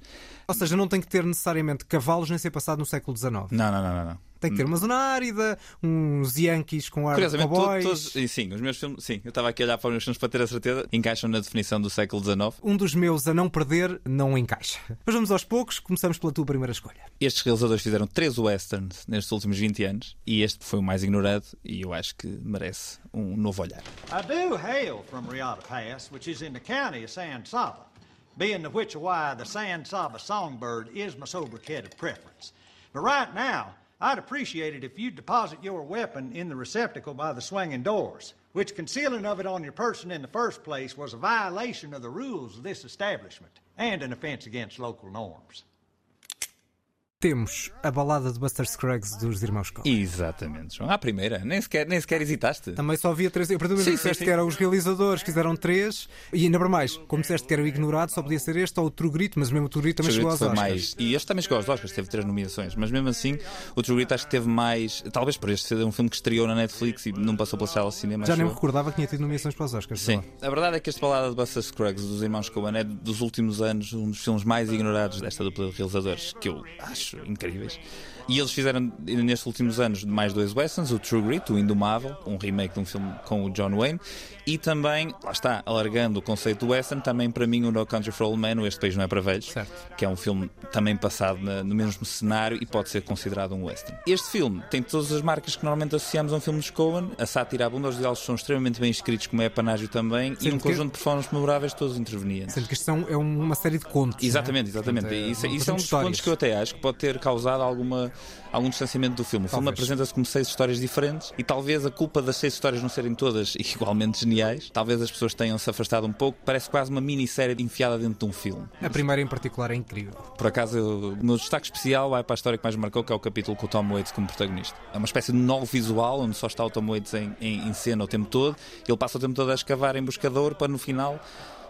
ou seja, não tem que ter necessariamente cavalos nem ser passado no século XIX. Não, não, não, não. não. Tem que ter uma zona árida, uns Yankees com ar de Curiosamente, cowboys. todos, e sim, os meus filmes, sim, eu estava aqui a olhar para os meus filmes para ter a certeza, encaixam na definição do século XIX. Um dos meus a não perder não encaixa. Mas vamos aos poucos. Começamos pela tua primeira escolha. Estes realizadores fizeram três westerns nestes últimos 20 anos e este foi o mais ignorado e eu acho que merece um novo olhar. I do hail from Riata Pass, which is in the county of San Saba, being the which why the San Saba songbird is my sobriquet of preference. But right now, I'd appreciate it if you'd deposit your weapon in the receptacle by the swinging doors, which concealing of it on your person in the first place was a violation of the rules of this establishment and an offense against local norms. Temos a balada de Buster Scruggs dos Irmãos Coen. Exatamente, João. À primeira, nem sequer, nem sequer hesitaste. Também só havia três. Eu sim, disseste que eram os realizadores, fizeram três. E ainda para mais, como disseste que era o ignorado, só podia ser este ou o True Grit, mas mesmo o True Grit também True chegou aos Oscars. mais. E este também chegou aos Oscars, teve três nomeações, mas mesmo assim o True Grit acho que teve mais. Talvez por este ser um filme que estreou na Netflix e não passou pela sala de cinema. Já nem me recordava que tinha tido nomeações para os Oscars. Sim, a verdade é que este balada de Buster Scruggs dos irmãos Coen é dos últimos anos um dos filmes mais ignorados desta dupla de realizadores, que eu acho incríveis. E eles fizeram nestes últimos anos mais dois westerns, o True Grit, o Indomável, um remake de um filme com o John Wayne, e também, lá está, alargando o conceito do western, também para mim o No Country for Old Men, o Este País Não é para Velhos, Certo. que é um filme também passado na- no mesmo cenário e pode ser considerado um western. Este filme tem todas as marcas que normalmente associamos a um filme dos Coen, a sátira abunda, os diálogos são extremamente bem escritos, como é a Panágio também, e Sendo um que- conjunto de performances memoráveis todos intervenientes. Sendo que isto são, é uma série de contos. Exatamente, não é? exatamente. Portanto, isso, um isso é um de dos pontos histórias. que eu até acho que pode ter causado alguma, algum distanciamento do filme. O filme apresenta-se como seis histórias diferentes e talvez a culpa das seis histórias não serem todas [laughs] igualmente geniais, talvez as pessoas tenham-se afastado um pouco. Parece quase uma minissérie enfiada dentro de um filme. A primeira em particular é incrível. Por acaso, o meu destaque especial vai para a história que mais marcou, que é o capítulo com o Tom Waits como protagonista. É uma espécie de novo visual, onde só está o Tom Waits em, em- em cena o tempo todo. Ele passa o tempo todo a escavar em buscador para no final.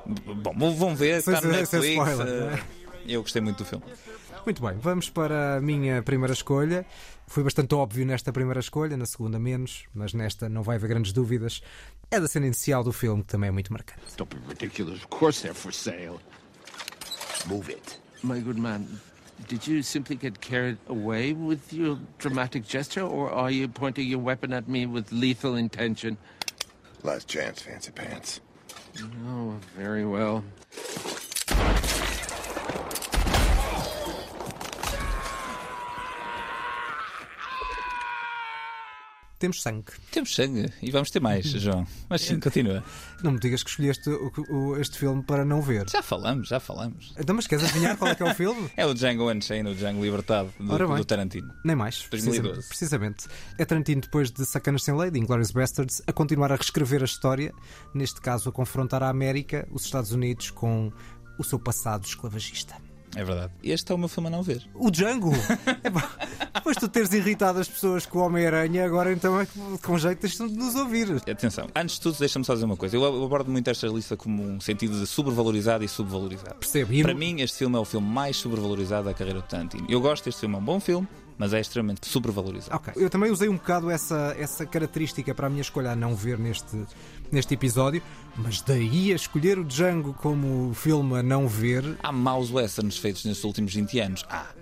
Bom, vão ver, está no Netflix. spoiler, é? Eu gostei muito do filme. Muito bem, vamos para a minha primeira escolha. Foi bastante óbvio nesta primeira escolha, na segunda menos, mas nesta não vai haver grandes dúvidas. É da cena inicial do filme, que também é muito marcante. Don't be ridiculous. Of course they're for sale. Move it. My good man, did you simply get carried away with your dramatic gesture, or are you pointing your weapon at me with lethal intention? Last chance, fancy pants. Oh, very well. Temos sangue. Temos sangue e vamos ter mais, João. Mas sim, continua. Não me digas que escolheste este filme para não ver. Já falamos, já falamos. Então, mas queres adivinhar qual é que é o filme? [laughs] É o Django Unchained, o Django Libertado, do, do Tarantino. Nem mais. 2012. Precisamente. É Tarantino, depois de Sacanas Sem Lei, de Inglourious Bastards, a continuar a reescrever a história, neste caso a confrontar a América, os Estados Unidos, com o seu passado esclavagista. É verdade. Este é o meu filme a não ver. O Django? [laughs] Epá, depois de tu teres irritado as pessoas com o Homem-Aranha, agora então é que com jeito tens de nos ouvir. Atenção, antes de tudo, deixa-me só dizer uma coisa. Eu abordo muito esta lista como um sentido de sobrevalorizado e subvalorizado. Percebo. E Para no- mim, este filme é o filme mais sobrevalorizado da carreira do Tarantino. Eu gosto deste filme, é um bom filme, mas é extremamente sobrevalorizado. Ok. Eu também usei um bocado essa, essa característica para a minha escolha a não ver neste, neste episódio, mas daí a escolher o Django como filme a não ver, Há maus westerns feitos nestes últimos 20 anos. Há.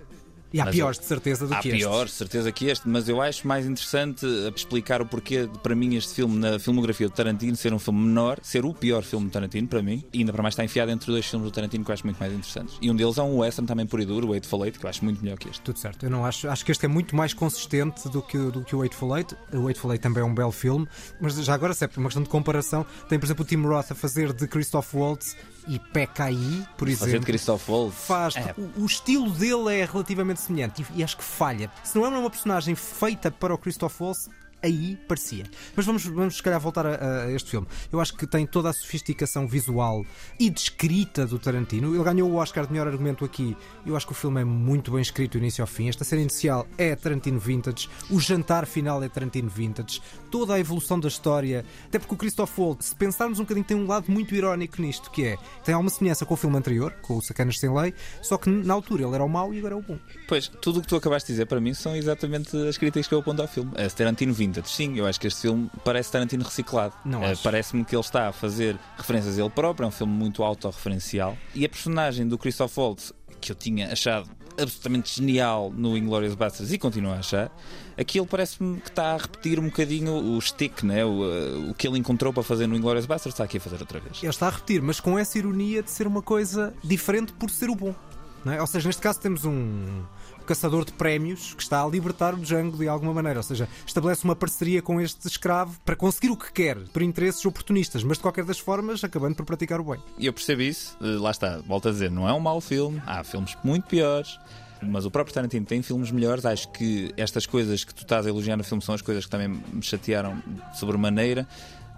E há Mas piores eu- de certeza do Há que este. pior, certeza que este, mas eu acho mais interessante explicar o porquê de, para mim este filme na filmografia do Tarantino ser um filme menor, ser o pior filme do Tarantino para mim, e ainda para mais está enfiado entre dois filmes do Tarantino que eu acho muito mais interessantes. E um deles é um western também por e duro, o Eight for Eight, que eu acho muito melhor que este. Tudo certo, eu não acho. Acho que este é muito mais consistente do que, do que o Eightful Eight. O Eightful Eight também é um belo filme, mas já agora, se é por uma questão de comparação, tem, por exemplo, o Tim Roth a fazer de Christoph Waltz e PKI, por Fazer de exemplo. Christoph Waltz. Faz. É, O, o estilo dele é relativamente semelhante e, e acho que falha. Se não é uma personagem feita para o Christoph Waltz, aí parecia. Mas vamos, vamos se calhar voltar a, a este filme. Eu acho que tem toda a sofisticação visual e de escrita do Tarantino. Ele ganhou o Oscar de melhor argumento aqui. Eu acho que o filme é muito bem escrito do início ao fim. Esta cena inicial é Tarantino Vintage. O jantar final é Tarantino Vintage. Toda a evolução da história. Até porque o Christoph Waltz, se pensarmos um bocadinho, tem um lado muito irónico nisto, que é tem alguma semelhança com o filme anterior, com o Sacanas Sem Lei, só que na altura ele era o mau e agora é o bom. Pois, tudo o que tu acabaste de dizer para mim são exatamente as críticas que eu aponto ao filme. É Tarantino Vintage. Sim, eu acho que este filme parece Tarantino reciclado. Não acho. Parece-me que ele está a fazer referências a ele próprio, é um filme muito autorreferencial. E a personagem do Christoph Waltz, que eu tinha achado absolutamente genial no Inglourious Basterds e continuo a achar, aquilo parece-me que está a repetir um bocadinho o stick, né? o, eh, o que ele encontrou para fazer no Inglourious Basterds, está aqui a fazer outra vez. Ele está a repetir, mas com essa ironia de ser uma coisa diferente por ser o bom. é? Ou seja, neste caso temos um caçador de prémios que está a libertar o Django de alguma maneira. Ou seja, estabelece uma parceria com este escravo para conseguir o que quer, por interesses oportunistas, mas de qualquer das formas acabando por praticar o bem. E eu percebo isso, eh, lá está, volto a dizer, não é um mau filme, há filmes muito piores. Mas o próprio Tarantino tem filmes melhores. Acho que estas coisas que tu estás a elogiar no filme são as coisas que também me chatearam sobremaneira.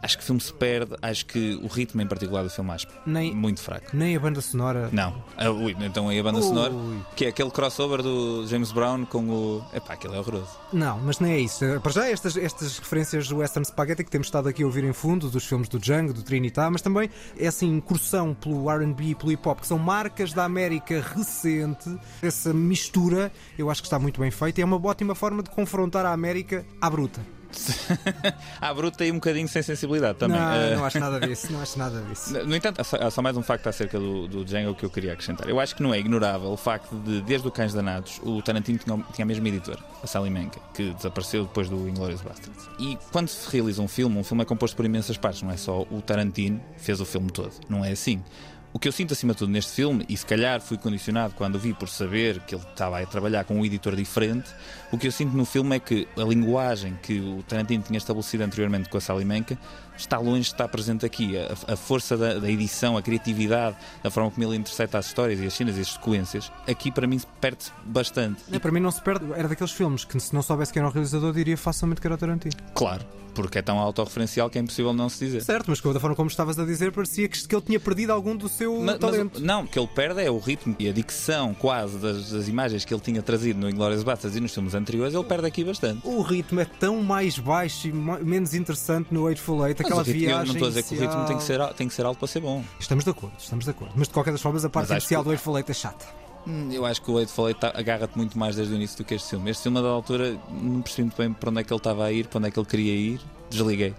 Acho que o filme se perde. Acho que o ritmo, em particular, do filme, acho Nem- muito fraco. Nem a banda sonora. Não. Ah, ui, então aí a banda Ui. sonora, que é aquele crossover do James Brown com o. Epá, aquele é horroroso. Não, mas nem é isso. Para já, estas, estas referências do Western Spaghetti que temos estado aqui a ouvir em fundo, dos filmes do Django, do Trinitá, mas também essa incursão pelo RB e pelo hip hop, que são marcas da América recente, essa mistura, eu acho que está muito bem feita e é uma ótima forma de confrontar a América à bruta. [laughs] a bruta tem um bocadinho sem sensibilidade também. Não, Ah, não acho nada [laughs] disso, não acho nada disso. No entanto, há só- há só mais um facto acerca do, do Django que eu queria acrescentar. Eu acho que não é ignorável o facto de, desde o Cães Danados, o Tarantino tinha, tinha a mesma editora, a Sally Menken, que desapareceu depois do Inglourious Basterds. E quando se realiza um filme, um filme é composto por imensas partes, não é só o Tarantino fez o filme todo. Não é assim. O que eu sinto acima de tudo neste filme, e se calhar fui condicionado quando o vi por saber que ele estava a trabalhar com um editor diferente, o que eu sinto no filme é que a linguagem que o Tarantino tinha estabelecido anteriormente com a Sally Menken está longe de estar presente aqui. A, a força da, da edição, a criatividade, da forma como ele intercepta as histórias e as cenas e as sequências, aqui para mim perde-se bastante. É, para mim não se perde, era daqueles filmes que se não soubesse quem era o realizador diria facilmente que era o Tarantino. Claro, porque é tão autorreferencial que é impossível não se dizer. Certo, mas da forma como estavas a dizer parecia que, que ele tinha perdido algum do seu Mas- mas talento. o- não, o que ele perde é o ritmo e a dicção quase das, das imagens que ele tinha trazido no Inglourious Basterds e nos filmes anteriores, ele perde aqui bastante. O ritmo é tão mais baixo e ma- menos interessante no Eightful Eight, Mas aquela ritmo- eu viagem não estou a dizer que o ritmo tem que, ser, tem que ser alto para ser bom. Estamos de acordo, estamos de acordo. Mas de qualquer das formas, a parte inicial que- do Eight é chata. Hum, Eu acho que o Eight Falei agarra-te muito mais desde o início do que este filme. Este filme, a da altura, não percebi muito bem para onde é que ele estava a ir, para onde é que ele queria ir. Desliguei.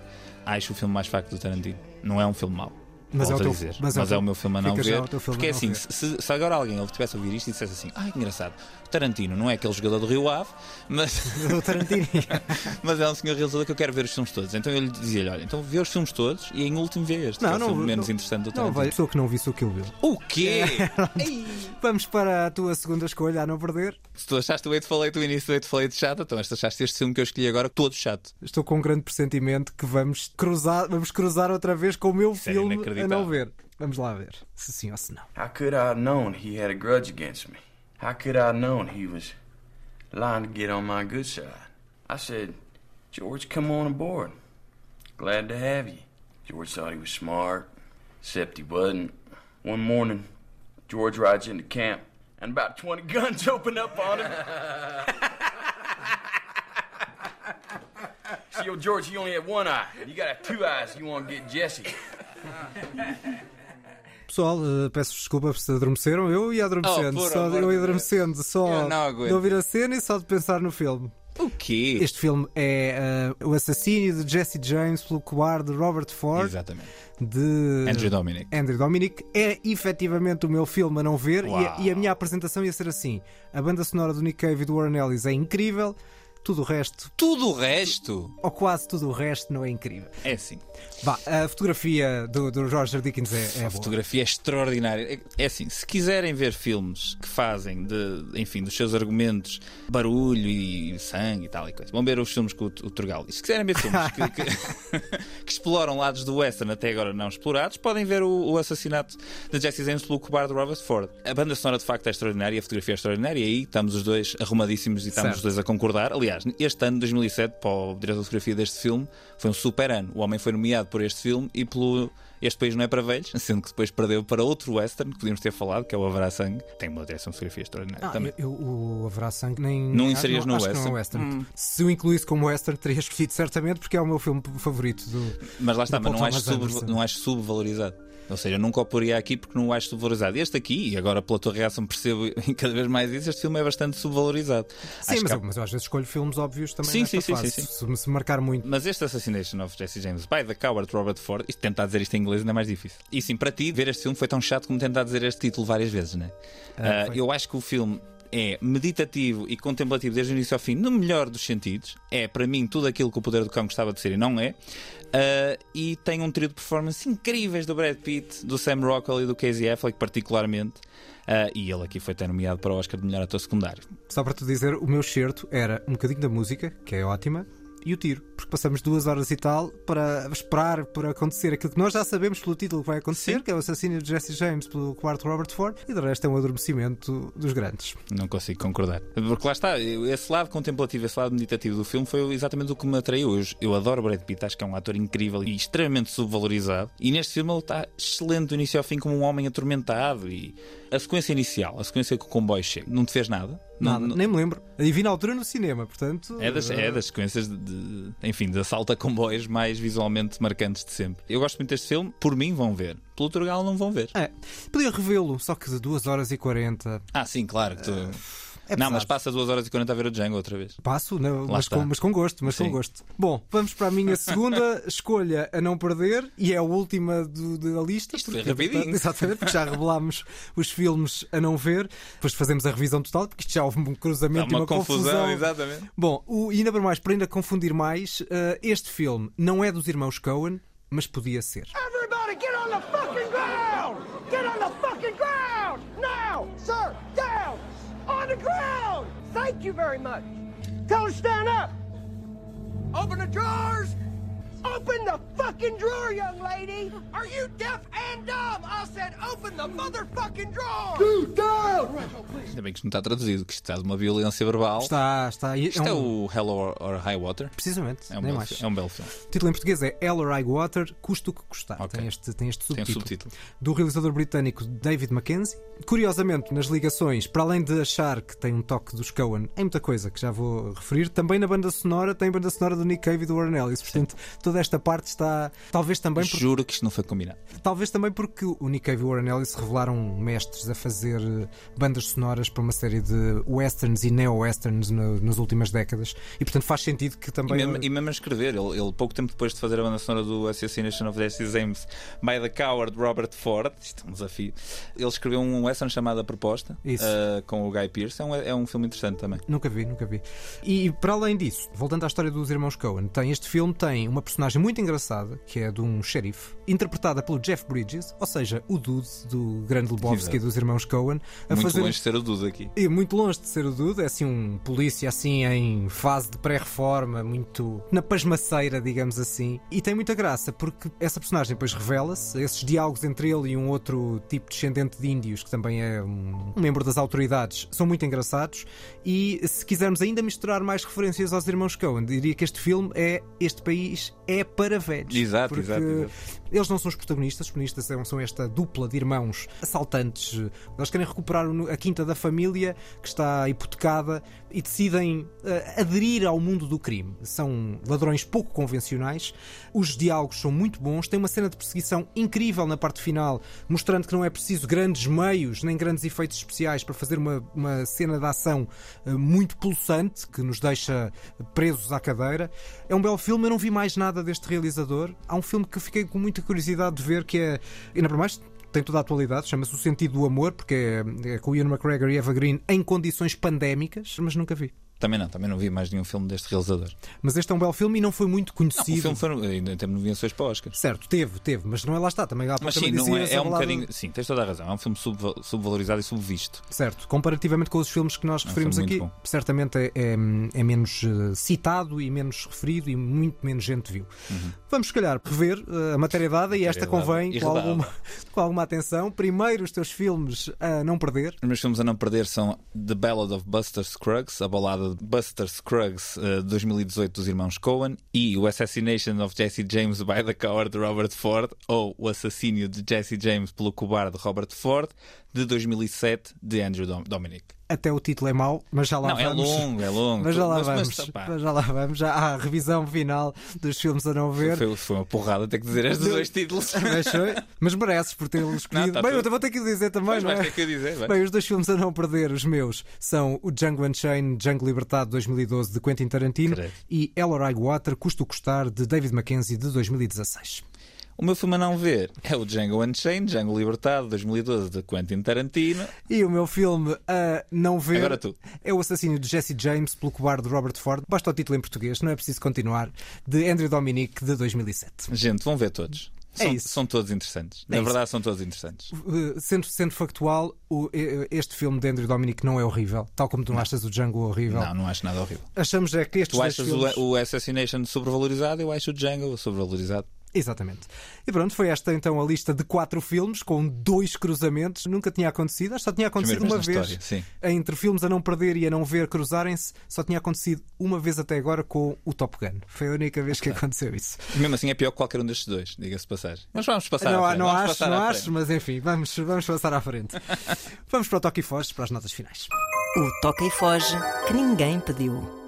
Acho o filme mais fraco do Tarantino. Não é um filme mau. Mas é o teu- dizer. mas Mas, é o é o meu filme a não ver. Porque é não assim, se, se agora alguém ele tivesse a ouvir isto e dissesse assim, ai que engraçado, o Tarantino não é aquele jogador do Rio Ave, mas, [laughs] O Tarantino. [laughs] mas é um senhor realizador que eu quero ver os filmes todos. Então eu lhe dizia-lhe, olha, então vê os filmes todos e em último vê este, que é o filme menos não- interessante do Não, Tarantino. vai, pessoa que não visse o Kill Bill. O quê? [laughs] Vamos para a tua segunda escolha, a não perder. Se tu achaste o Eight Falei do início do Eight Falei de chato, então este achaste este filme que eu escolhi agora todo chato. Estou com um grande pressentimento que vamos cruzar, vamos cruzar outra vez com o meu Isso é filme a inacreditável. não ver. Vamos lá ver, se sim ou se não. How could I have known he had a grudge against me? How could I have known he was lying to get on my good side? I said, George, come on aboard. Glad to have you. George thought he was smart, except he wasn't. One morning, George rides into camp and about 20 [laughs] guns opened up on him. [laughs] See, old George, he only had one eye. You got to have two eyes. You want to get Jesse. [laughs] Pessoal, eh, peço desculpa se adormeceram. Eu ia adormecendo, Oh, só, eu de ia adormecendo Eu só aguento. de ouvir a cena e só de pensar no filme. O quê? Este filme é eh, o assassínio de Jesse James pelo cobarde Robert Ford. Exatamente. De Andrew Dominic. Andrew Dominic. É efetivamente o meu filme a não ver e a, e a minha apresentação ia ser assim: a banda sonora do Nick Cave e do Warren Ellis é incrível, tudo o resto, Tudo o resto ou quase tudo o resto, não é incrível. é assim. Vá, a fotografia do, do Roger Dickens é, é A boa. fotografia é extraordinária. É- É assim, se quiserem ver filmes que fazem, de, enfim, dos seus argumentos, barulho e sangue e tal e coisa, vão ver os filmes com o, o Turgal. E se quiserem ver filmes que, que- [laughs] que exploram lados do western até agora não explorados, podem ver o, o assassinato de Jesse James pelo cobarde Robert Ford. A banda sonora de facto é extraordinária, a fotografia é extraordinária e aí estamos os dois arrumadíssimos e estamos Certo. os dois a concordar. Aliás, este ano, 2007, para o diretor de fotografia deste filme, foi um super ano. O homem foi nomeado por este filme e pelo Este País Não é para Velhos, [laughs] sendo que depois perdeu para outro western que podíamos ter falado, que é o Haverá Sangue. Tem uma direção de fotografia extraordinária Ah, também. eu, o Haverá Sangue nem. Não inserias no acho que não é western? western. Hum. Se o incluísse como western, teria escolhido certamente, porque é o meu filme favorito do. Mas lá está, do mas não acho, sub- não acho subvalorizado. Ou seja, nunca o poria aqui porque não o acho subvalorizado. Este aqui, e agora pela tua reação percebo [laughs] cada vez mais isso, este filme é bastante subvalorizado. Sim, mas, que eu, mas eu às vezes escolho filmes óbvios também. Sim, sim, sim, sim, sim. Se, se marcar muito. Mas este Assassination of Jesse James by the Coward Robert Ford, isto tentar dizer isto em inglês ainda é mais difícil. E sim, para ti, ver este filme foi tão chato como tentar dizer este título várias vezes, né? Ah, foi. eu acho que o filme é meditativo e contemplativo desde o início ao fim, no melhor dos sentidos. É, para mim, tudo aquilo que o Poder do Cão gostava de ser e não é. Ah, e tem um trio de performances incríveis do Brad Pitt, do Sam Rockwell e do Casey Affleck, particularmente. Ah, e ele aqui foi até nomeado para o Oscar de melhor ator secundário. Só para te dizer, o meu certo era um bocadinho da música, que é ótima, e o tiro. Passamos duas horas e tal para esperar por acontecer aquilo que nós já sabemos pelo título que vai acontecer, que é o assassínio de Jesse James pelo quarto Robert Ford, e de resto é um adormecimento dos grandes. Não consigo concordar. Porque lá está, esse lado contemplativo, esse lado meditativo do filme foi exatamente o que me atraiu. Eu, eu adoro Brad Pitt, acho que é um ator incrível e extremamente subvalorizado. E neste filme ele está excelente do início ao fim, como um homem atormentado. E a sequência inicial, a sequência que o comboio chega, não te fez nada? Nada, não- nem me lembro. E vi na altura no cinema, portanto. É das, é das sequências de, de- enfim, de assalto a comboios mais visualmente marcantes de sempre. Eu gosto muito deste filme, por mim vão ver. Pelo Turgal não vão ver. É, podia revê-lo, só que de 2 horas e 40. Ah, sim, claro. que tu- é não, mas passa 2 horas e 40 a ver o Django outra vez. Passo, não, mas, com, mas com gosto, mas Sim. com gosto. Bom, vamos para a minha segunda [laughs] escolha a não perder e é a última do- da lista. Isto foi porque, rapidinho. [laughs] Exatamente, porque já revelámos os filmes a não ver, depois fazemos a revisão total, porque isto já houve um cruzamento Há e uma uma confusão, confusão. exatamente. Bom, o, e ainda para mais, para ainda confundir mais, eh, este filme não é dos irmãos Coen, mas podia ser. Everybody get on the fucking ground! Get on the fucking the ground! Thank you very much. Tell her stand up. Open the drawers. Open the fucking drawer, young lady. Are you deaf and dumb? I said open the motherfucking drawer. Dude, down! Ainda bem que isto não está traduzido, que isto está de uma violência verbal. Está, está. e Isto é, um- o Hello or, or High Water? Precisamente, É um, nem belo, mais. fi- é um belo filme. O título em português é Hell or High Water, custa o que custar. Ok. Tem, este, tem este Tem um subtítulo. subtítulo. Do realizador britânico David Mackenzie. Curiosamente, nas ligações, para além de achar que tem um toque dos Coen, em muita coisa que já vou referir, também na banda sonora tem banda sonora do Nick Cave e do Warren Ellis. Portanto, toda esta parte está. Talvez também por- Juro que isto não foi combinado. Talvez também porque o Nick Cave e o Warren Ellis revelaram mestres a fazer eh, bandas sonoras para uma série de westerns e neo-westerns no- nas últimas décadas e portanto faz sentido que E também mesmo, e mesmo a escrever, ele, ele, pouco tempo depois de fazer a banda sonora do Assassination of Jesse James by the Coward Robert Ford, isto é um desafio, ele escreveu um western chamado A Proposta uh, com o Guy Pearce. É um, é um filme interessante também. Nunca vi, nunca vi. E para além disso, voltando à história dos irmãos Coen, tem este filme tem uma personagem muito engraçada, que é de um xerife, interpretada pelo Jeff Bridges, ou seja, o Dude do grande Lebowski Exato. dos irmãos Coen, a Muito fazer longe de ser o Dude aqui. E muito longe de ser o Dude, é assim um polícia assim em fase de pré-reforma, muito na pasmaceira, digamos assim. E tem muita graça porque essa personagem depois revela-se, esses diálogos entre ele e um outro tipo descendente de índios, que também é um, um membro das autoridades, são muito engraçados. E se quisermos ainda misturar mais referências aos irmãos Coen, diria que este filme é Este País é para velhos. Exato, exato, exato. Eles não são os protagonistas, os protagonistas são, esta dupla de irmãos assaltantes. Eles querem recuperar a quinta da família que está hipotecada e decidem eh, aderir ao mundo do crime. São ladrões pouco convencionais, os diálogos são muito bons, tem uma cena de perseguição incrível na parte final, mostrando que não é preciso grandes meios nem grandes efeitos especiais para fazer uma, uma cena de ação eh, muito pulsante que nos deixa presos à cadeira. É um belo filme, eu não vi mais nada deste realizador. Há um filme que fiquei com muita curiosidade de ver que é, ainda por mais, tem toda a atualidade, chama-se O Sentido do Amor, porque é, é com o Ian McGregor e Eva Green em condições pandémicas, mas nunca vi. Também não, também não vi mais nenhum filme deste realizador. Mas este é um belo filme e não foi muito Não, o conhecido. filme foi, ainda teve nomeações para Oscars. Certo, teve, teve, mas não é lá está, também há Mas sim, não é, é um bocadinho. Sim, tens toda a razão. É um filme subva- subvalorizado e subvisto. Certo, comparativamente com os filmes que nós É um referimos aqui, bom. certamente é, é- é menos eh, citado e menos referido e muito menos gente viu. Vamos, se calhar, rever eh, a matéria dada e esta Uhum. Convém com alguma, [laughs] com alguma atenção. Primeiro, os teus filmes a não perder. Os meus filmes a não perder são The Ballad of Buster Scruggs, a balada Buster Scruggs eh, de 2018 dos irmãos Coen, e o Assassination of Jesse James by the Coward Robert Ford, ou o assassínio de Jesse James pelo cobarde Robert Ford, de 2007, de Andrew Dom- Dominic. Até o título é mau, mas já lá Não, é vamos. longo, é longo. Mas já lá Mas- mas, vamos. pá. Mas já lá vamos. Já há a revisão final dos filmes a não ver. Foi, foi uma porrada ter que dizer estes dois títulos. [laughs] Mas, foi. Mas mereces por tê-los escolhido. Não, tá Bem, eu tudo. vou ter que dizer também, Pois não é? ter que dizer, vai. Bem, os dois filmes a não perder, os meus, são o Django Unchained, Django Libertado, 2012, de Quentin Tarantino, Credo. e High Water, Custo Custar, de David Mackenzie, de 2016. O meu filme a não ver é o Django Unchained, Django Libertado, 2012, de Quentin Tarantino. E o meu filme a não ver é o assassínio de Jesse James pelo cobarde Robert Ford. Basta o título em português, não é preciso continuar, de Andrew Dominic, de 2007. Gente, vão ver todos. É São, isso. são todos interessantes. É Na isso. verdade, são todos interessantes. Uh, Sendo, sendo factual, o- este filme de Andrew Dominic não é horrível, tal como tu não achas o Django horrível. Não, não acho nada horrível. Achamos é que estes Tu achas filmes... o, o Assassination sobrevalorizado, eu acho o Django sobrevalorizado. Exatamente. E pronto, foi esta então a lista de quatro filmes com dois cruzamentos. Nunca tinha acontecido, acho que só tinha acontecido Primeira uma vez vez. história, Entre filmes a não perder e a não ver cruzarem-se, só tinha acontecido uma vez até agora com o Top Gun. Foi a única vez que aconteceu isso. E mesmo assim é pior que qualquer um destes dois, diga-se de passagem. Mas vamos passar não à frente. não vamos acho, não acho, mas enfim, vamos, vamos passar à frente. [laughs] vamos para o Toque e Foge, para as notas finais. O Toca e Foge que ninguém pediu.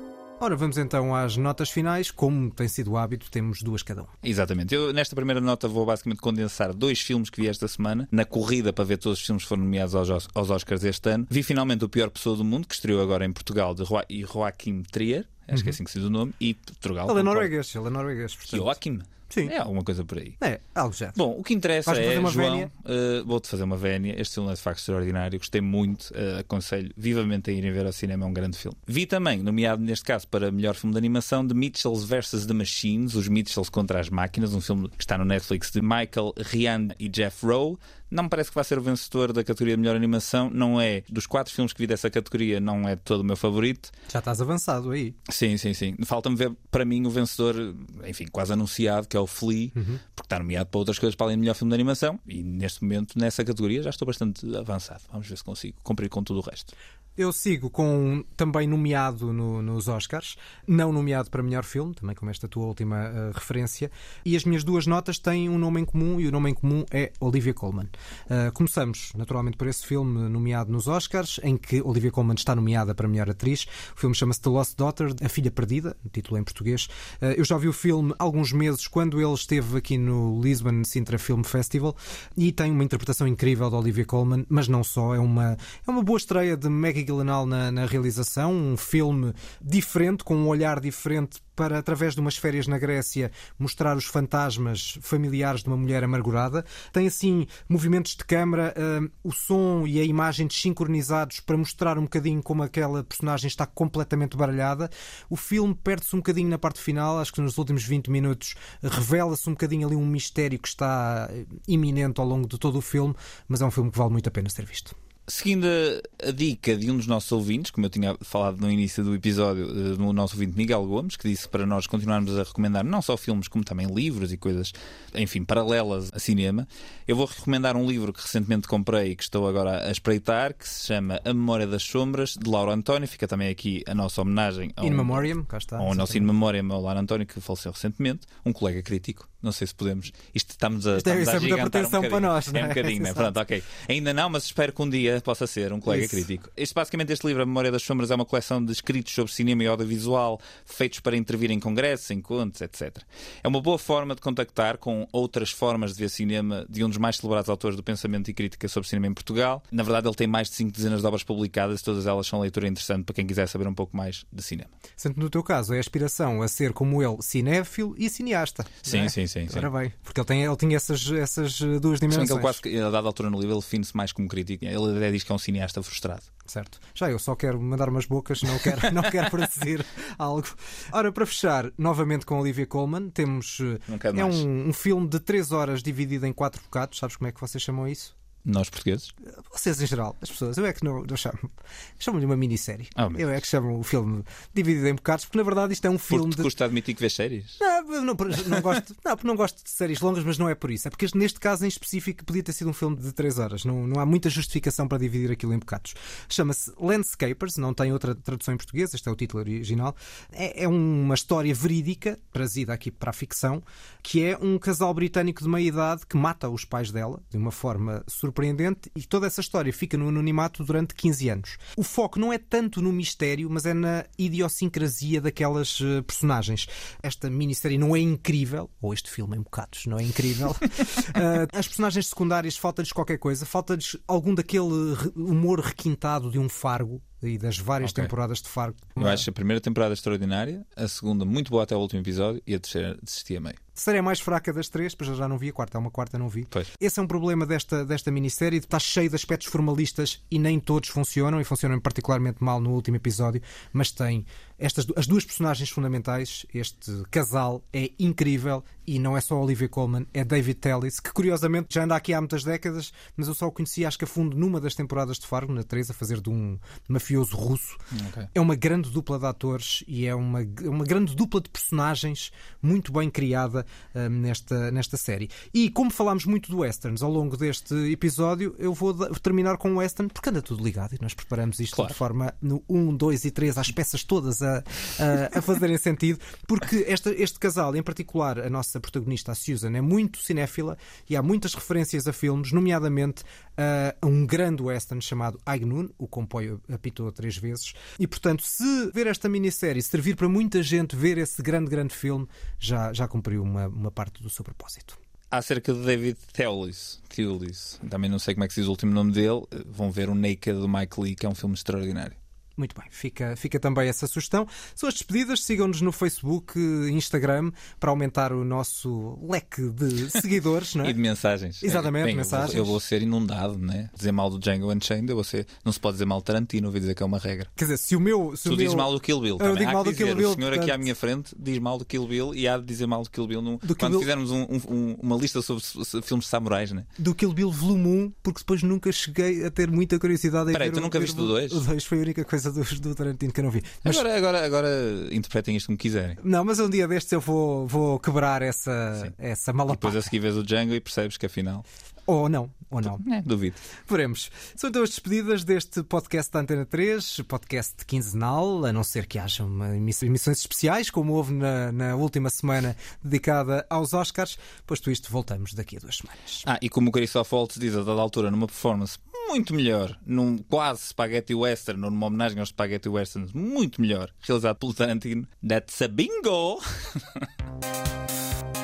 Ora, vamos então às notas finais. Como tem sido o hábito, temos duas cada um. Exatamente. Eu, nesta primeira nota, vou basicamente condensar dois filmes que vi esta semana, na corrida para ver todos os filmes que foram nomeados aos, Os- aos Oscars este ano. Vi finalmente O Pior Pessoa do Mundo, que estreou agora em Portugal, de Joa- e Joaquim Trier, acho que é assim que se diz o nome, e Portugal. Ele é norueguês, ele é norueguês. portanto. Joaquim? Sim. É alguma coisa por aí. É, algo já. Bom, o que interessa é, João, eh, vou-te fazer uma vénia. Este filme é de facto extraordinário, gostei muito, eh, aconselho vivamente a irem ver ao cinema, é um grande filme. Vi também, nomeado neste caso para melhor filme de animação, de Mitchells vs. The Machines, os Mitchells contra as máquinas, um filme que está no Netflix de Michael Ryan e Jeff Rowe. Não me parece que vai ser o vencedor da categoria de melhor animação, não é, dos quatro filmes que vi dessa categoria, não é todo o meu favorito. Já estás avançado aí. Sim, sim, sim. Falta-me ver, para mim, o vencedor, enfim, quase anunciado, que é o Flea, Uhum. porque está nomeado para outras coisas para além do melhor filme de animação. E neste momento, nessa categoria, já estou bastante avançado. Vamos ver se consigo cumprir com tudo o resto. Eu sigo com também nomeado no- nos Oscars, não nomeado para melhor filme, também como esta tua última eh, referência. E as minhas duas notas têm um nome em comum e o nome em comum é Olivia Colman. Eh, começamos naturalmente por esse filme nomeado nos Oscars, em que Olivia Colman está nomeada para melhor atriz. O filme chama-se The Lost Daughter, A Filha Perdida, título em português. Eh, eu já vi o filme há alguns meses quando ele esteve aqui no Lisbon Sintra Film Festival e tem uma interpretação incrível de Olivia Colman, mas não só, é uma, é uma boa estreia de Maggie Gyllenhaal na, na realização, um filme diferente, com um olhar diferente para, através de umas férias na Grécia, mostrar os fantasmas familiares de uma mulher amargurada. Tem, assim, movimentos de câmara, hum, o som e a imagem desincronizados para mostrar um bocadinho como aquela personagem está completamente baralhada. O filme perde-se um bocadinho na parte final, acho que nos últimos 20 minutos revela-se um bocadinho ali um mistério que está eh, iminente ao longo de todo o filme, mas é um filme que vale muito a pena ser visto. Seguindo a, a dica de um dos nossos ouvintes, como eu tinha falado no início do episódio, eh, no nosso ouvinte Miguel Gomes, que disse para nós continuarmos a recomendar não só filmes, como também livros e coisas, enfim, paralelas a cinema, eu vou recomendar um livro que recentemente comprei e que estou agora a espreitar, que se chama A Memória das Sombras, de Laura António. Fica também aqui a nossa homenagem ao, In memoriam, cá está. ao nosso In. Memoriam ao Laura António, que faleceu recentemente, um colega crítico. Não sei se podemos. Isto estamos a. Isto é- estamos isso a é muita pretensão um para nós, não É um é? bocadinho, né? Pronto, ok. Ainda não, mas espero que um dia possa ser um colega Isso. crítico. Este, basicamente, este livro, A Memória das Sombras, é uma coleção de escritos sobre cinema e audiovisual feitos para intervir em congressos, em contos, etc. É uma boa forma de contactar com outras formas de ver cinema de um dos mais celebrados autores do pensamento e crítica sobre cinema em Portugal. Na verdade, ele tem mais de cinco dezenas de obras publicadas, todas elas são leitura interessante para quem quiser saber um pouco mais de cinema. Sendo que no teu caso é a aspiração a ser como ele, cinéfilo e cineasta. Sim, é? sim, sim, sim. Ora bem, porque ele, tem, ele tinha essas, essas eh, duas dimensões. que ele quase que, a dada altura no livro, ele define-se mais como crítico. Ele até diz que é um cineasta frustrado. Certo. Já eu só quero mandar umas bocas, não quero, [laughs] não quero produzir algo. Ora, para fechar, novamente com Olivia Colman, temos. eh, é um, um filme de 3 horas dividido em 4 bocados. Sabes como é que vocês chamam isso? Nós portugueses. Vocês em geral, as pessoas, eu é que não, não chamo. Chamam-lhe uma minissérie. Oh, eu é que chamo o filme dividido em bocados, porque na verdade isto é um filme Porque te de. custa admitir que vês séries? Não, não, não gosto, [laughs] não, porque não gosto de séries longas, mas não é por isso. É porque este- neste caso em específico podia ter sido um filme de 3 horas. Não, não há muita justificação para dividir aquilo em bocados. Chama-se Landscapers, não tem outra tradução em português, este é o título original. É, é uma história verídica, trazida aqui para a ficção, que é um casal britânico de meia idade que mata os pais dela de uma forma surpreendente e toda essa história fica no anonimato durante 15 anos. O foco não é tanto no mistério, mas é na idiosincrasia daquelas eh, personagens. Esta minissérie não é incrível, ou este filme em bocados não é incrível. [laughs] Eh, as personagens secundárias falta-lhes qualquer coisa, falta-lhes algum daquele humor requintado de um Fargo e das várias Ok. temporadas de Fargo. Eu acho a primeira temporada extraordinária, a segunda muito boa até o último episódio e a terceira desisti a meio. A série é mais fraca das três, pois já não vi a quarta, há uma quarta não vi. Pois. Esse é um problema desta, desta minissérie, está cheio de aspectos formalistas e nem todos funcionam, e funcionam particularmente mal no último episódio, mas tem estas, as duas personagens fundamentais, este casal é incrível e não é só Olivia Colman, é David Tellis, que curiosamente já anda aqui há muitas décadas, mas eu só o conheci acho que a fundo numa das temporadas de Fargo, na 3, a fazer de um mafioso russo. Ok. É uma grande dupla de atores e é uma, uma grande dupla de personagens muito bem criada hum, nesta, nesta série. E como falámos muito de westerns ao longo deste episódio, eu vou terminar com um western porque anda tudo ligado e nós preparamos isto Claro. de forma no 1, 2 e 3, às peças todas a, a, a fazerem sentido, porque esta, este casal, em particular a nossa protagonista, a Susan, é muito cinéfila e há muitas referências a filmes, nomeadamente a, a um grande western chamado High Noon, o comboio apitou três vezes, e portanto, se ver esta minissérie servir para muita gente ver esse grande, grande filme, já, já cumpriu uma, uma parte do seu propósito. Acerca de David Thewlis, Thewlis, também não sei como é que se diz o último nome dele, vão ver o Naked do Mike Lee, que é um filme extraordinário. Muito bem, fica, fica também essa sugestão. São as despedidas, sigam-nos no Facebook, Instagram, para aumentar o nosso leque de [laughs] seguidores, não é? E de mensagens. Exatamente, Bem, eu vou- mensagens. Eu vou, ser inundado, né? Dizer mal do Django Unchained, eu vou ser... não se pode dizer mal de Tarantino, ouvi dizer que é uma regra. Quer dizer, se o meu. Se tu o dizes meu... mal do Kill Bill. Eu digo mal do Kill dizer. Bill. O senhor aqui portanto, à minha frente diz mal do Kill Bill e há de dizer mal do Kill Bill num... Do Kill quando Bill- fizermos um- um- um- uma lista sobre filmes de samurais, né? Do Kill Bill Volume 1, porque depois nunca cheguei a ter muita curiosidade em Peraí, tu nunca viste o dois? O 2 foi a única coisa do, do Tarantino que eu não vi. Mas, Agora, agora, agora interpretem isto como quiserem. Não, mas um dia destes eu vou, vou quebrar essa, essa E depois a seguir vês o Django e percebes que afinal. Ou não, ou não. É, duvido. Veremos. São então as despedidas deste podcast da Antena 3, podcast quinzenal, a não ser que haja emissões especiais, como houve na, na última semana dedicada aos Oscars. Posto isto, voltamos daqui a duas semanas. Ah, e como o Christoph Waltz diz a dada altura numa performance muito melhor, num quase spaghetti western, ou numa homenagem aos spaghetti westerns, muito melhor, realizado pelo Tarantino, that's a bingo! [laughs]